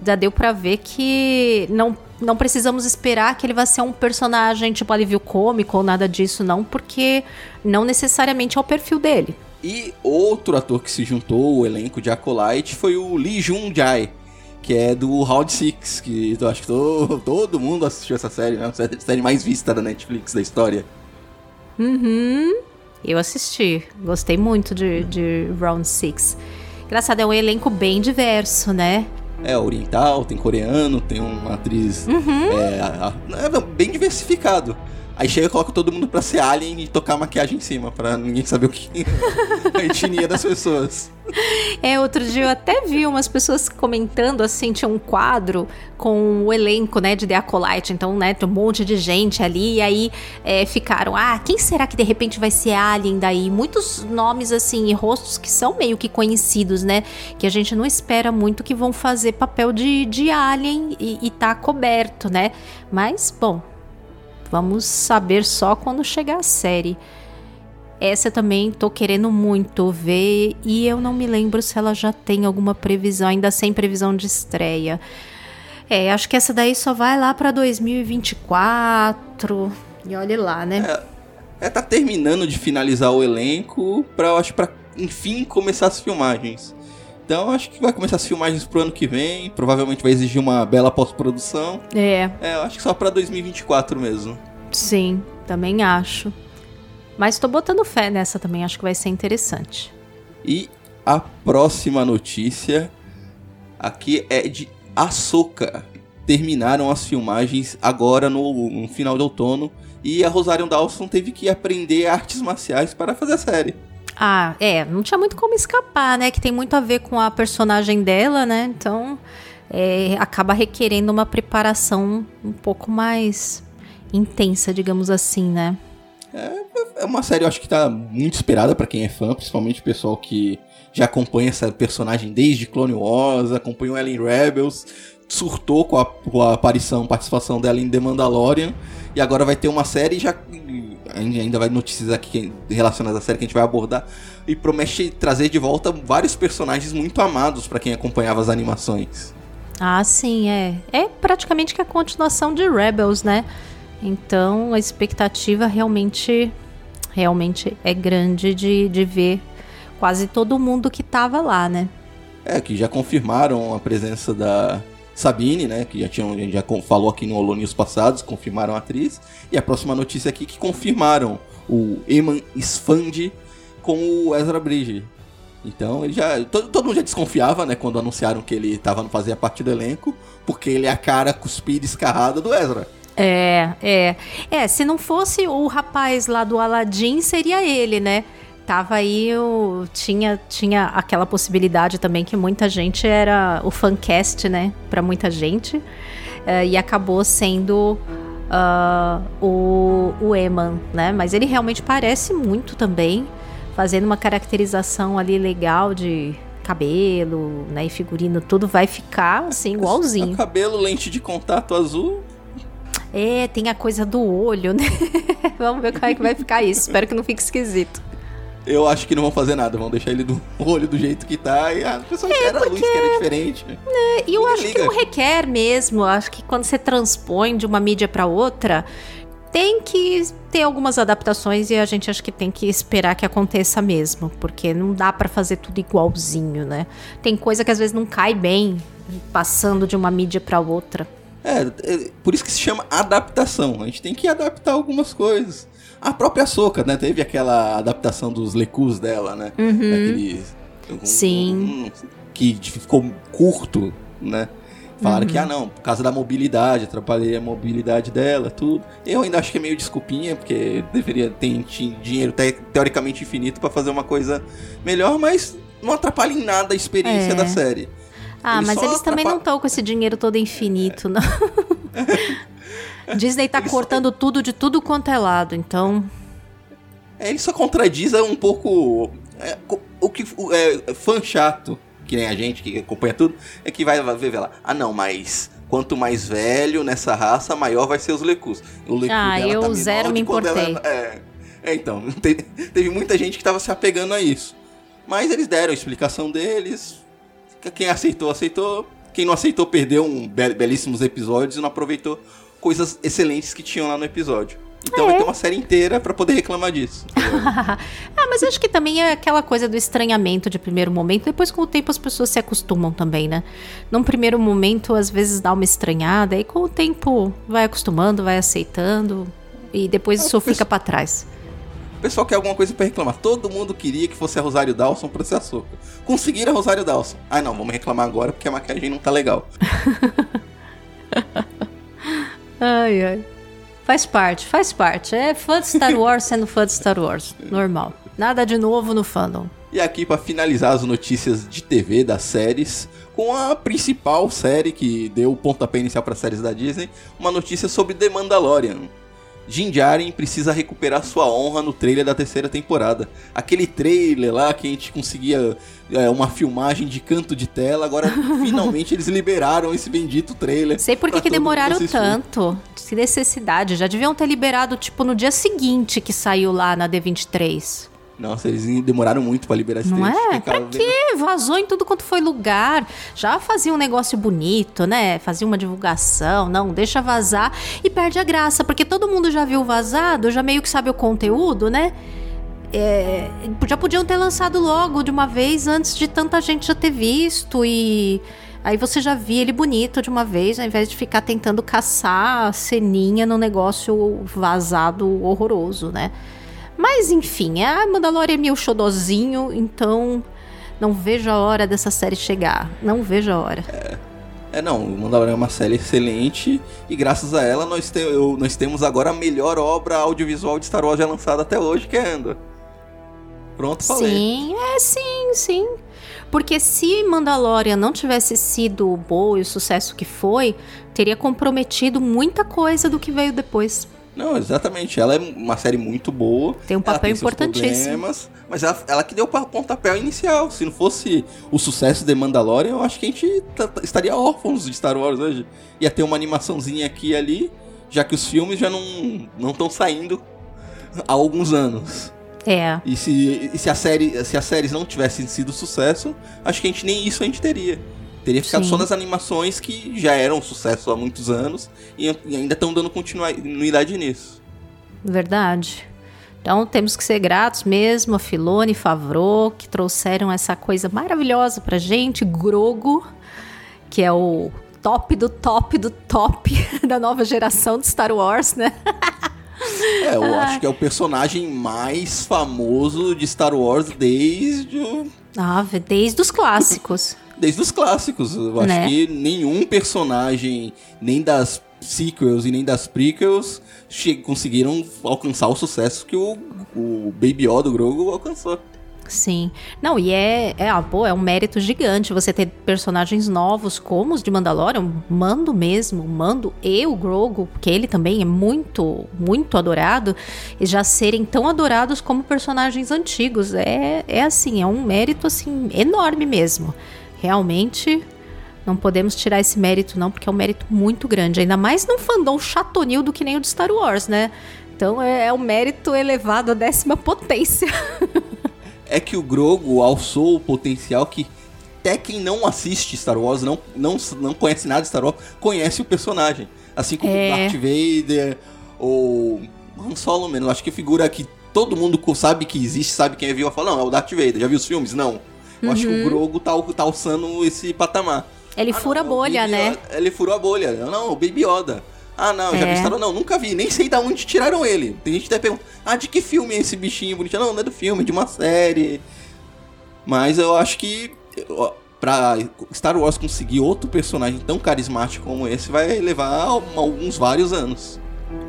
já deu para ver que não, não precisamos esperar que ele vai ser um personagem tipo alívio cômico ou nada disso, não, porque não necessariamente é o perfil dele. E outro ator que se juntou ao elenco de Acolyte foi o Lee Jun Jae, que é do Round Six, que eu acho que todo, todo mundo assistiu essa série, né? A série mais vista da Netflix da história. Uhum. Eu assisti. Gostei muito de, de Round Six. Engraçado, é um elenco bem diverso, né? É oriental, tem coreano, tem uma atriz uhum. é, é, bem diversificado. Aí chega e coloca todo mundo pra ser alien e tocar maquiagem em cima, pra ninguém saber o que a etnia das pessoas. É, outro dia eu até vi umas pessoas comentando assim, tinha um quadro com o elenco, né, de The Acolyte, então, né, tem um monte de gente ali, e aí é, ficaram, ah, quem será que de repente vai ser Alien daí? Muitos nomes, assim, e rostos que são meio que conhecidos, né, que a gente não espera muito que vão fazer papel de, de Alien e, e tá coberto, né, mas, bom, Vamos saber só quando chegar a série. Essa também tô querendo muito ver e eu não me lembro se ela já tem alguma previsão, ainda sem previsão de estreia. É, acho que essa daí só vai lá para 2024. E olha lá, né? É, é, tá terminando de finalizar o elenco para acho para enfim começar as filmagens. Então acho que vai começar as filmagens pro ano que vem. Provavelmente vai exigir uma bela pós-produção. É. É, eu acho que só pra 2024 mesmo. Sim, também acho. Mas tô botando fé nessa também, acho que vai ser interessante. E a próxima notícia aqui é de Ahsoka. Terminaram as filmagens agora no, no final de outono e a Rosário Dawson teve que aprender artes marciais para fazer a série. Ah, é, não tinha muito como escapar, né? Que tem muito a ver com a personagem dela, né? Então, é, acaba requerendo uma preparação um pouco mais intensa, digamos assim, né? É uma série, eu acho que tá muito esperada para quem é fã, principalmente o pessoal que já acompanha essa personagem desde Clone Wars, acompanhou ela em Rebels, surtou com a, com a aparição, participação dela em The Mandalorian, e agora vai ter uma série já ainda vai notícias aqui relacionadas à série que a gente vai abordar e promete trazer de volta vários personagens muito amados para quem acompanhava as animações. Ah, sim, é. É praticamente que a continuação de Rebels, né? Então a expectativa realmente realmente é grande de, de ver quase todo mundo que tava lá, né? É, que já confirmaram a presença da Sabine, né? Que já tinham, a gente já falou aqui no Holo News passados, confirmaram a atriz. E a próxima notícia aqui que confirmaram o Eman Sfandi com o Ezra Bridger. Então ele já. Todo, todo mundo já desconfiava, né? Quando anunciaram que ele tava fazia parte do elenco, porque ele é a cara cuspida escarrada do Ezra. É, é. É, se não fosse o rapaz lá do Aladdin, seria ele, né? Tava aí, o, tinha, tinha aquela possibilidade também que muita gente era o fancast, né? Pra muita gente. Uh, e acabou sendo uh, o, o Eman, né? Mas ele realmente parece muito também, fazendo uma caracterização ali legal de cabelo, né? E figurino, tudo vai ficar assim, igualzinho. cabelo, lente de contato azul, é, tem a coisa do olho, né? Vamos ver como é que vai ficar isso. Espero que não fique esquisito. Eu acho que não vão fazer nada, vão deixar ele do olho do jeito que tá e a pessoa é, porque... a luz que era diferente. É, e eu acho liga. que não requer mesmo. Acho que quando você transpõe de uma mídia para outra, tem que ter algumas adaptações e a gente acha que tem que esperar que aconteça mesmo, porque não dá para fazer tudo igualzinho, né? Tem coisa que às vezes não cai bem passando de uma mídia para outra. É, é, por isso que se chama adaptação. A gente tem que adaptar algumas coisas. A própria Soca, né? Teve aquela adaptação dos lecus dela, né? Uhum. Daquele, Sim. Que ficou curto, né? Falaram uhum. que, ah, não, por causa da mobilidade, atrapalhei a mobilidade dela, tudo. Eu ainda acho que é meio desculpinha, porque deveria ter dinheiro te teoricamente infinito para fazer uma coisa melhor, mas não atrapalha em nada a experiência é. da série. Ah, Ele mas eles também não estão com esse dinheiro todo infinito, não. Disney tá cortando só... tudo de tudo quanto é lado, então. É, ele só contradiz um pouco é, o que é, fã chato, que nem a gente que acompanha tudo, é que vai ver lá. Ah, não, mas quanto mais velho nessa raça, maior vai ser os lecus. O lecu ah, eu tá zero me importei. Ela, é, é, então, teve, teve muita gente que tava se apegando a isso. Mas eles deram a explicação deles, quem aceitou, aceitou. Quem não aceitou, perdeu um belíssimos episódios e não aproveitou coisas excelentes que tinham lá no episódio. Então é. vai ter uma série inteira para poder reclamar disso. ah, mas acho que também é aquela coisa do estranhamento de primeiro momento. Depois, com o tempo, as pessoas se acostumam também, né? Num primeiro momento, às vezes dá uma estranhada, e com o tempo vai acostumando, vai aceitando, e depois é, isso fica para trás. O pessoal quer alguma coisa para reclamar. Todo mundo queria que fosse a Rosário Dawson pra ser a Soca. Conseguiram a Rosário Dawson. Ah, não, vamos reclamar agora porque a maquiagem não tá legal. ai, ai. Faz parte, faz parte. É fã de Star Wars sendo fã de Star Wars. Normal. Nada de novo no fandom. E aqui para finalizar as notícias de TV das séries, com a principal série que deu o pontapé inicial para séries da Disney, uma notícia sobre The Mandalorian. Jin Djarin precisa recuperar sua honra no trailer da terceira temporada. Aquele trailer lá que a gente conseguia é, uma filmagem de canto de tela, agora finalmente eles liberaram esse bendito trailer. Sei por que demoraram tanto. Que necessidade. Já deviam ter liberado, tipo, no dia seguinte que saiu lá na D23. Nossa, eles demoraram muito para liberar esse Não é? Pra quê? Vazou em tudo quanto foi lugar. Já fazia um negócio bonito, né? Fazia uma divulgação. Não, deixa vazar e perde a graça, porque todo mundo já viu vazado, já meio que sabe o conteúdo, né? é, já podiam ter lançado logo de uma vez antes de tanta gente já ter visto e aí você já via ele bonito de uma vez, ao invés de ficar tentando caçar a ceninha no negócio vazado horroroso, né? Mas enfim, a Mandalorian é meu xodozinho, então não vejo a hora dessa série chegar. Não vejo a hora. É, é não, o Mandalorian é uma série excelente e graças a ela nós, te, eu, nós temos agora a melhor obra audiovisual de Star Wars já lançada até hoje, que é Andor. Pronto, falei. Sim, é sim, sim. Porque se Mandalorian não tivesse sido boa e o sucesso que foi, teria comprometido muita coisa do que veio depois. Não, exatamente. Ela é uma série muito boa. Tem um papel importantíssimo. Mas ela, ela que deu o pontapé inicial. Se não fosse o sucesso de Mandalorian, eu acho que a gente estaria órfãos de Star Wars hoje. Ia ter uma animaçãozinha aqui e ali, já que os filmes já não estão saindo há alguns anos. É. E se, e se, a série, se as séries não tivessem sido sucesso, acho que a gente nem isso a gente teria. Teria ficado Sim. só nas animações que já eram sucesso há muitos anos e, e ainda estão dando continuidade nisso. Verdade. Então temos que ser gratos mesmo a Filone e Favreau, que trouxeram essa coisa maravilhosa pra gente, Grogo, que é o top do top do top da nova geração de Star Wars, né? É, eu ah. acho que é o personagem mais famoso de Star Wars desde o... Ah, desde os clássicos. desde os clásicos. Eu acho né? que nenhum personagem, nem das sequels e nem das prequels, conseguiram alcançar o sucesso que o, o Baby Yoda do Grogu alcançou. Sim. Não, e é, é, ah, pô, é um mérito gigante você ter personagens novos como os de Mandalorian, Mando mesmo, Mando e o Grogu, porque ele também é muito, muito adorado, e já serem tão adorados como personagens antigos. É, é assim, é um mérito assim enorme mesmo. Realmente não podemos tirar esse mérito não, porque é um mérito muito grande, ainda mais num fandom chatonil do que nem o de Star Wars, né? Então é, é um mérito elevado à décima potência. é que o Grogo alçou o potencial que até quem não assiste Star Wars, não, não, não conhece nada de Star Wars, conhece o personagem. Assim como é. Darth Vader ou Han Solo mesmo. Acho que figura que todo mundo sabe que existe, sabe quem é vivo. Fala, não, é o Darth Vader. Já viu os filmes? Não. Eu uhum. acho que o uhum. Grogo tá, tá alçando esse patamar. Ele ah, fura não, a bolha, né? Ele furou a bolha. Não, o Baby Yoda. Ah, não, já é. vistaram? Não, nunca vi. Nem sei de onde tiraram ele. Tem gente que até pergunta, ah, de que filme é esse bichinho bonitinho? Não, não é do filme, é de uma série. Mas eu acho que pra Star Wars conseguir outro personagem tão carismático como esse vai levar alguns vários anos.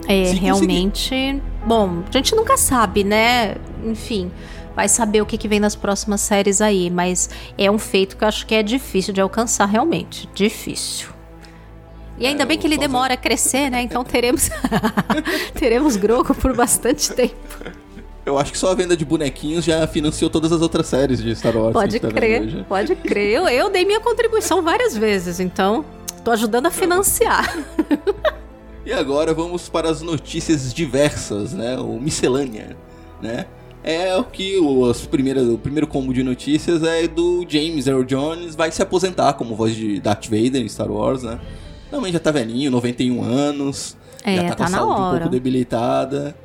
É, realmente. Bom, a gente nunca sabe, né? Enfim, vai saber o que, que vem nas próximas séries aí, mas é um feito que eu acho que é difícil de alcançar, realmente. Difícil. E ainda é, bem que ele demora a crescer, né? Então teremos teremos Groco por bastante tempo. Eu acho que só a venda de bonequinhos já financiou todas as outras séries de Star Wars. Pode tá crer, pode crer. Eu, eu dei minha contribuição várias vezes, então tô ajudando a financiar. E agora vamos para as notícias diversas, né? O miscelânea, né? É o que os primeiras, o primeiro combo de notícias é do James Earl Jones vai se aposentar como voz de Darth Vader em Star Wars, né? Também já tá velhinho, 91 anos. É, já tá, com a tá saúde hora. um pouco debilitada.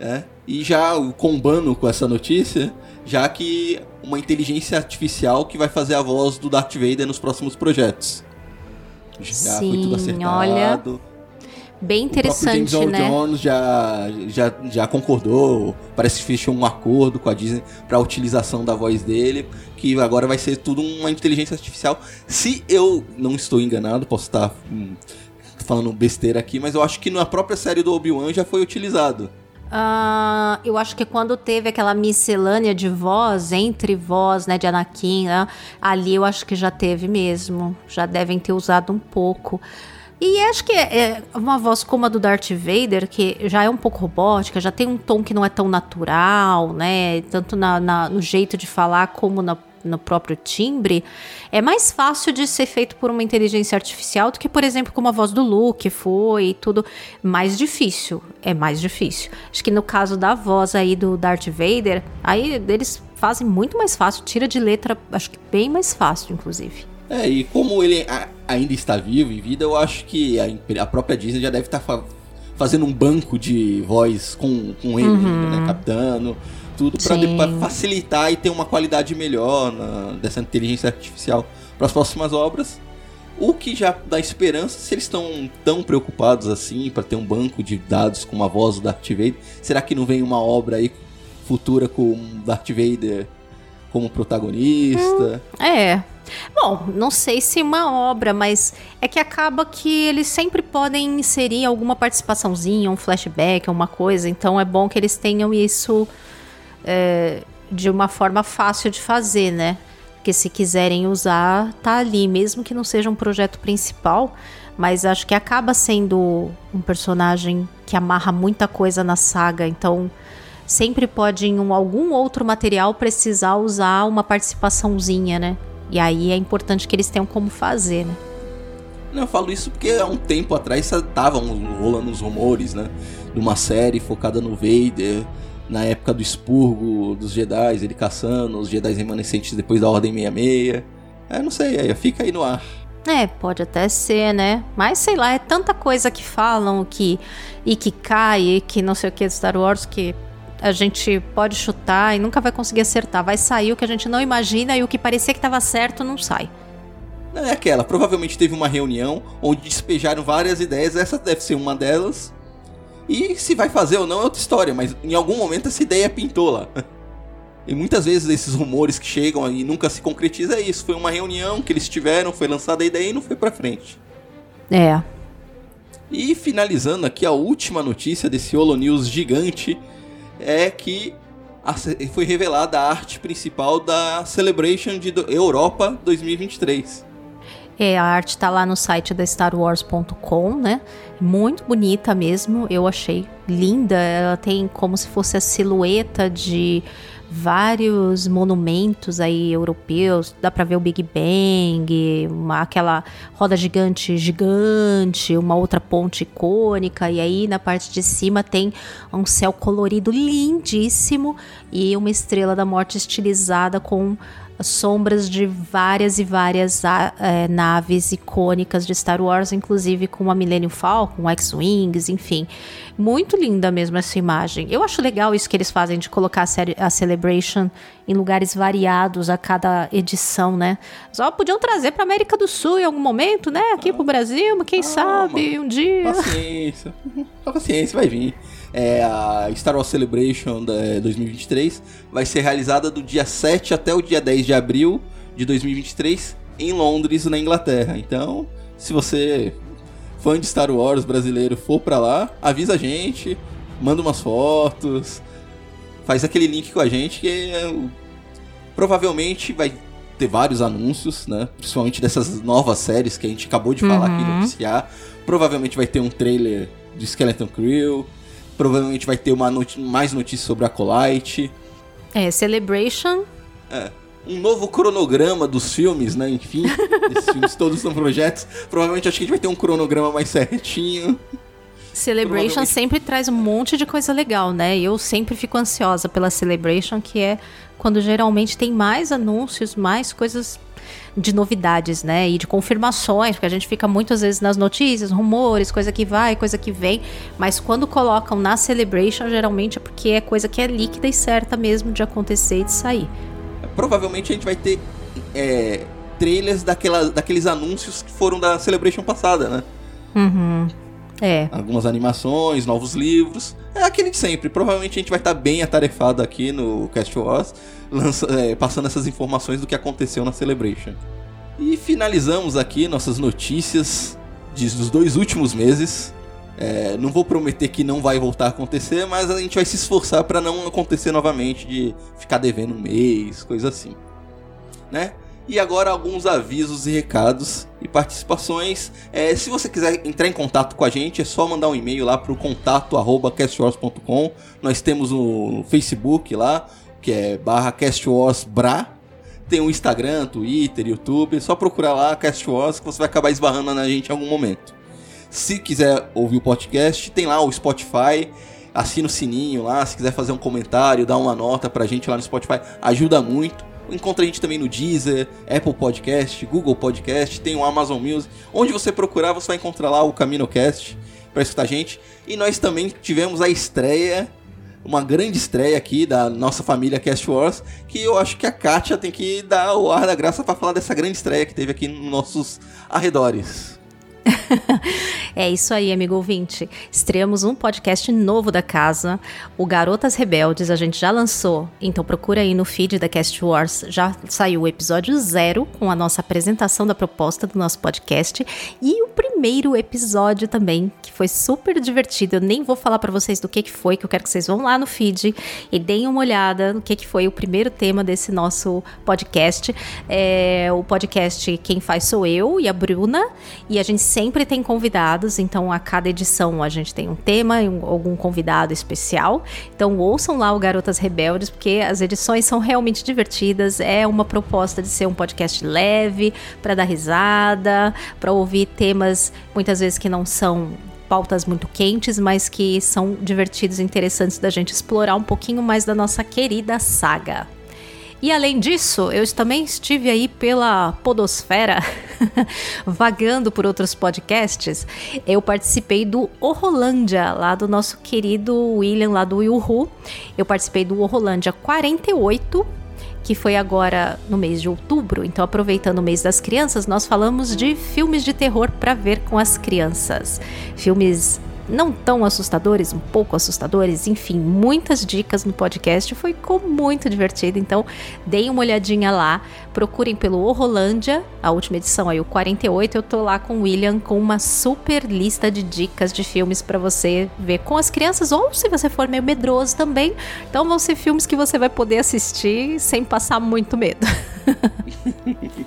É, e já combando com essa notícia, já que uma inteligência artificial que vai fazer a voz do Darth Vader nos próximos projetos. Já Sim, foi tudo acertado. Olha, bem interessante, o James né? Jones já, já, já concordou, parece que fechou um acordo com a Disney para a utilização da voz dele, que agora vai ser tudo uma inteligência artificial. Se eu não estou enganado, posso estar hum, falando besteira aqui, mas eu acho que na própria série do Obi-Wan já foi utilizado. Uh, eu acho que quando teve aquela miscelânea de voz, entre voz, né, de Anakin, né, ali eu acho que já teve mesmo. Já devem ter usado um pouco. E acho que é, é, uma voz como a do Darth Vader, que já é um pouco robótica, já tem um tom que não é tão natural, né? Tanto na, na, no jeito de falar como na, no próprio timbre, é mais fácil de ser feito por uma inteligência artificial do que, por exemplo, como a voz do Luke foi e tudo. Mais difícil. É mais difícil. Acho que no caso da voz aí do Darth Vader, aí eles fazem muito mais fácil, tira de letra, acho que bem mais fácil, inclusive. É, e como ele ainda está vivo em vida, eu acho que a, a própria Disney já deve estar fa fazendo um banco de voz com, com ele, uhum. né, captando, tudo para facilitar e ter uma qualidade melhor na, dessa inteligência artificial para as próximas obras. O que já dá esperança, se eles estão tão preocupados assim para ter um banco de dados com uma voz do Darth Vader, será que não vem uma obra aí futura com Darth Vader como protagonista? Hum, é. Bom, não sei se uma obra, mas é que acaba que eles sempre podem inserir alguma participaçãozinha, um flashback, uma coisa. Então é bom que eles tenham isso é, de uma forma fácil de fazer, né? Porque se quiserem usar, tá ali, mesmo que não seja um projeto principal, mas acho que acaba sendo um personagem que amarra muita coisa na saga, então sempre pode em um, algum outro material precisar usar uma participaçãozinha, né? E aí é importante que eles tenham como fazer, né? Não, eu falo isso porque há um tempo atrás estavam rolando os rumores, né? De uma série focada no Vader, na época do expurgo dos Jedi, ele caçando os Jedi remanescentes depois da Ordem 66. É, não sei, aí fica aí no ar. É, pode até ser, né? Mas sei lá, é tanta coisa que falam que e que cai, e que não sei o que de Star Wars que a gente pode chutar e nunca vai conseguir acertar. Vai sair o que a gente não imagina e o que parecia que estava certo não sai. É aquela, provavelmente teve uma reunião onde despejaram várias ideias, essa deve ser uma delas. E se vai fazer ou não é outra história, mas em algum momento essa ideia pintou lá. E muitas vezes esses rumores que chegam e nunca se concretiza é isso. Foi uma reunião que eles tiveram, foi lançada a ideia e não foi pra frente. É. E finalizando aqui a última notícia desse Holo News gigante é que foi revelada a arte principal da Celebration de Europa 2023. É, a arte tá lá no site da StarWars.com, né? Muito bonita mesmo, eu achei linda. Ela tem como se fosse a silhueta de vários monumentos aí europeus. Dá para ver o Big Bang, uma, aquela roda gigante gigante, uma outra ponte icônica. E aí na parte de cima tem um céu colorido lindíssimo e uma estrela da morte estilizada com sombras de várias e várias é, naves icônicas de Star Wars, inclusive com a Millennium Falcon, X-Wings, enfim. Muito linda mesmo essa imagem. Eu acho legal isso que eles fazem de colocar a, a Celebration em lugares variados a cada edição, né? Só podiam trazer para América do Sul em algum momento, né? Aqui ah, pro Brasil, quem sabe um dia. Paciência. Paciência, vai vir é, a Star Wars Celebration 2023 vai ser realizada do dia 7 até o dia 10 de abril de 2023 em Londres, na Inglaterra. Então, se você fã de Star Wars brasileiro for para lá, avisa a gente, manda umas fotos, faz aquele link com a gente que é, provavelmente vai ter vários anúncios, né? Principalmente dessas novas séries que a gente acabou de falar uhum. aqui no uhum. oficiar. Provavelmente vai ter um trailer de Skeleton Crew, Provavelmente vai ter uma noti mais notícias sobre a Colite. É, Celebration. É. Um novo cronograma dos filmes, né? Enfim, esses filmes todos são projetos. Provavelmente acho que a gente vai ter um cronograma mais certinho. Celebration sempre traz um monte de coisa legal, né? Eu sempre fico ansiosa pela Celebration, que é quando geralmente tem mais anúncios, mais coisas de novidades, né? E de confirmações, porque a gente fica muitas vezes nas notícias, rumores, coisa que vai, coisa que vem. Mas quando colocam na Celebration, geralmente é porque é coisa que é líquida e certa mesmo de acontecer e de sair. Provavelmente a gente vai ter é, trailers daquela, daqueles anúncios que foram da Celebration passada, né? Uhum. É. Algumas animações, novos livros. É aquele de sempre. Provavelmente a gente vai estar bem atarefado aqui no Cast Wars lança, é, passando essas informações do que aconteceu na Celebration. E finalizamos aqui nossas notícias de, dos dois últimos meses. É, não vou prometer que não vai voltar a acontecer, mas a gente vai se esforçar para não acontecer novamente de ficar devendo um mês, coisa assim, né? E agora alguns avisos e recados e participações. É, se você quiser entrar em contato com a gente, é só mandar um e-mail lá para o contato@castwars.com. Nós temos o Facebook lá, que é barra CastWarsBra. Tem o Instagram, Twitter, YouTube. É só procurar lá Cast Wars que você vai acabar esbarrando na gente em algum momento. Se quiser ouvir o podcast, tem lá o Spotify. Assina o sininho lá. Se quiser fazer um comentário, dá uma nota pra gente lá no Spotify, ajuda muito. Encontra a gente também no Deezer, Apple Podcast, Google Podcast, tem o Amazon Music. Onde você procurar, você vai encontrar lá o CaminoCast para escutar a gente. E nós também tivemos a estreia uma grande estreia aqui da nossa família Cast Wars, que eu acho que a Kátia tem que dar o ar da graça para falar dessa grande estreia que teve aqui nos nossos arredores. é isso aí, amigo ouvinte. Estreamos um podcast novo da casa, o Garotas Rebeldes. A gente já lançou, então procura aí no feed da Cast Wars. Já saiu o episódio zero com a nossa apresentação da proposta do nosso podcast e o primeiro episódio também, que foi super divertido. Eu nem vou falar para vocês do que, que foi, que eu quero que vocês vão lá no feed e deem uma olhada no que, que foi o primeiro tema desse nosso podcast. É, o podcast Quem Faz Sou Eu e a Bruna, e a gente sempre tem convidados, então a cada edição a gente tem um tema e um, algum convidado especial. Então ouçam lá o Garotas Rebeldes, porque as edições são realmente divertidas. É uma proposta de ser um podcast leve, para dar risada, para ouvir temas muitas vezes que não são pautas muito quentes, mas que são divertidos e interessantes da gente explorar um pouquinho mais da nossa querida saga. E além disso, eu também estive aí pela Podosfera, vagando por outros podcasts. Eu participei do Horrolândia, lá do nosso querido William, lá do Yuhu. Eu participei do Horrolândia 48, que foi agora no mês de outubro. Então, aproveitando o mês das crianças, nós falamos de filmes de terror para ver com as crianças. Filmes não tão assustadores, um pouco assustadores, enfim, muitas dicas no podcast. Foi muito divertido, então deem uma olhadinha lá, procurem pelo Horrolândia, a última edição aí, o 48. Eu tô lá com o William com uma super lista de dicas de filmes para você ver com as crianças, ou se você for meio medroso também. Então vão ser filmes que você vai poder assistir sem passar muito medo.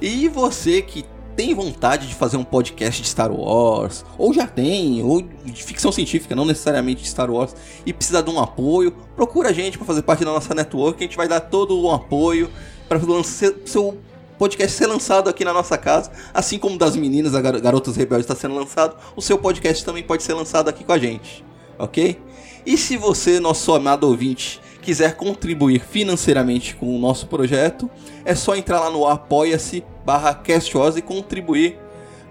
e você que tem vontade de fazer um podcast de Star Wars, ou já tem, ou de ficção científica, não necessariamente de Star Wars, e precisa de um apoio, procura a gente para fazer parte da nossa network, a gente vai dar todo o apoio para seu podcast ser lançado aqui na nossa casa, assim como das meninas, a Garotas Rebeldes está sendo lançado, o seu podcast também pode ser lançado aqui com a gente, ok? E se você, nosso amado ouvinte, quiser contribuir financeiramente com o nosso projeto, é só entrar lá no apoia-se barra Castwars e contribuir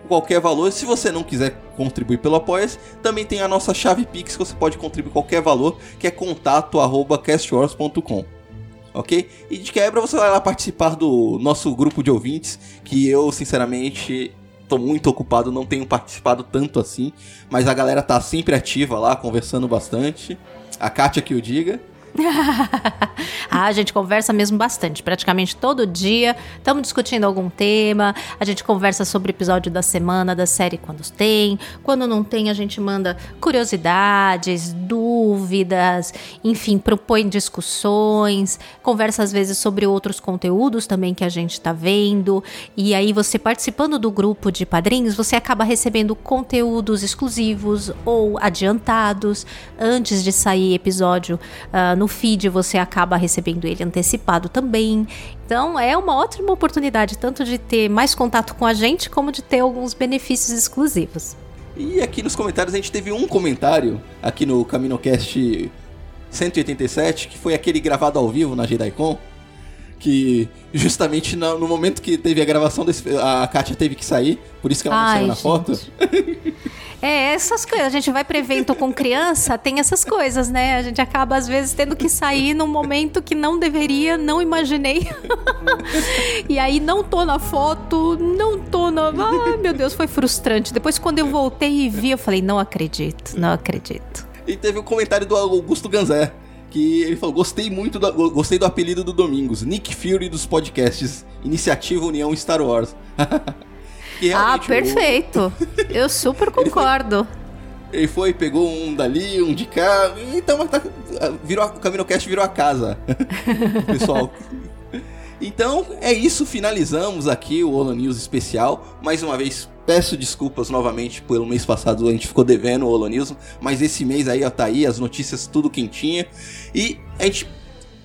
qualquer valor. Se você não quiser contribuir pelo Apoia-se, também tem a nossa chave Pix que você pode contribuir qualquer valor, que é contato@castwars.com. Ok? E de quebra você vai lá participar do nosso grupo de ouvintes, que eu, sinceramente, tô muito ocupado, não tenho participado tanto assim, mas a galera tá sempre ativa lá, conversando bastante. A Kátia que o diga. ah, a gente conversa mesmo bastante, praticamente todo dia. Estamos discutindo algum tema, a gente conversa sobre o episódio da semana, da série quando tem. Quando não tem, a gente manda curiosidades, dúvidas, enfim, propõe discussões, conversa às vezes sobre outros conteúdos também que a gente está vendo. E aí, você participando do grupo de padrinhos, você acaba recebendo conteúdos exclusivos ou adiantados antes de sair episódio. Uh, no feed você acaba recebendo ele antecipado também. Então é uma ótima oportunidade tanto de ter mais contato com a gente como de ter alguns benefícios exclusivos. E aqui nos comentários a gente teve um comentário aqui no CaminoCast 187, que foi aquele gravado ao vivo na JediCon, que justamente no, momento que teve a gravação desse, a Kátia teve que sair, por isso que ela não Ai, saiu na gente. foto. É, essas coisas. A gente vai para evento com criança, tem essas coisas, né? A gente acaba, às vezes, tendo que sair num momento que não deveria, não imaginei. e aí não tô na foto, não tô na. Ai, meu Deus, foi frustrante. Depois, quando eu voltei e vi, eu falei, não acredito, não acredito. E teve o um comentário do Augusto Ganzé que ele falou: gostei muito, do, gostei do apelido do Domingos, Nick Fury dos podcasts, Iniciativa União Star Wars. ah, perfeito. O... Eu super concordo. Ele foi, pegou um dali, um de cá, então tá, virou, o CaminoCast virou a casa. pessoal. Então é isso, finalizamos aqui o Holo News especial. Mais uma vez, peço desculpas novamente pelo mês passado, a gente ficou devendo o Holo News, mas esse mês aí ó, tá aí, as notícias tudo quentinha. E a gente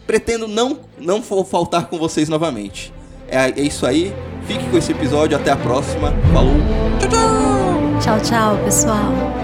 pretendo não, não faltar com vocês novamente. É, é isso aí. Fique com esse episódio. Até a próxima. Falou. Tchau, tchau. Tchau, tchau, pessoal.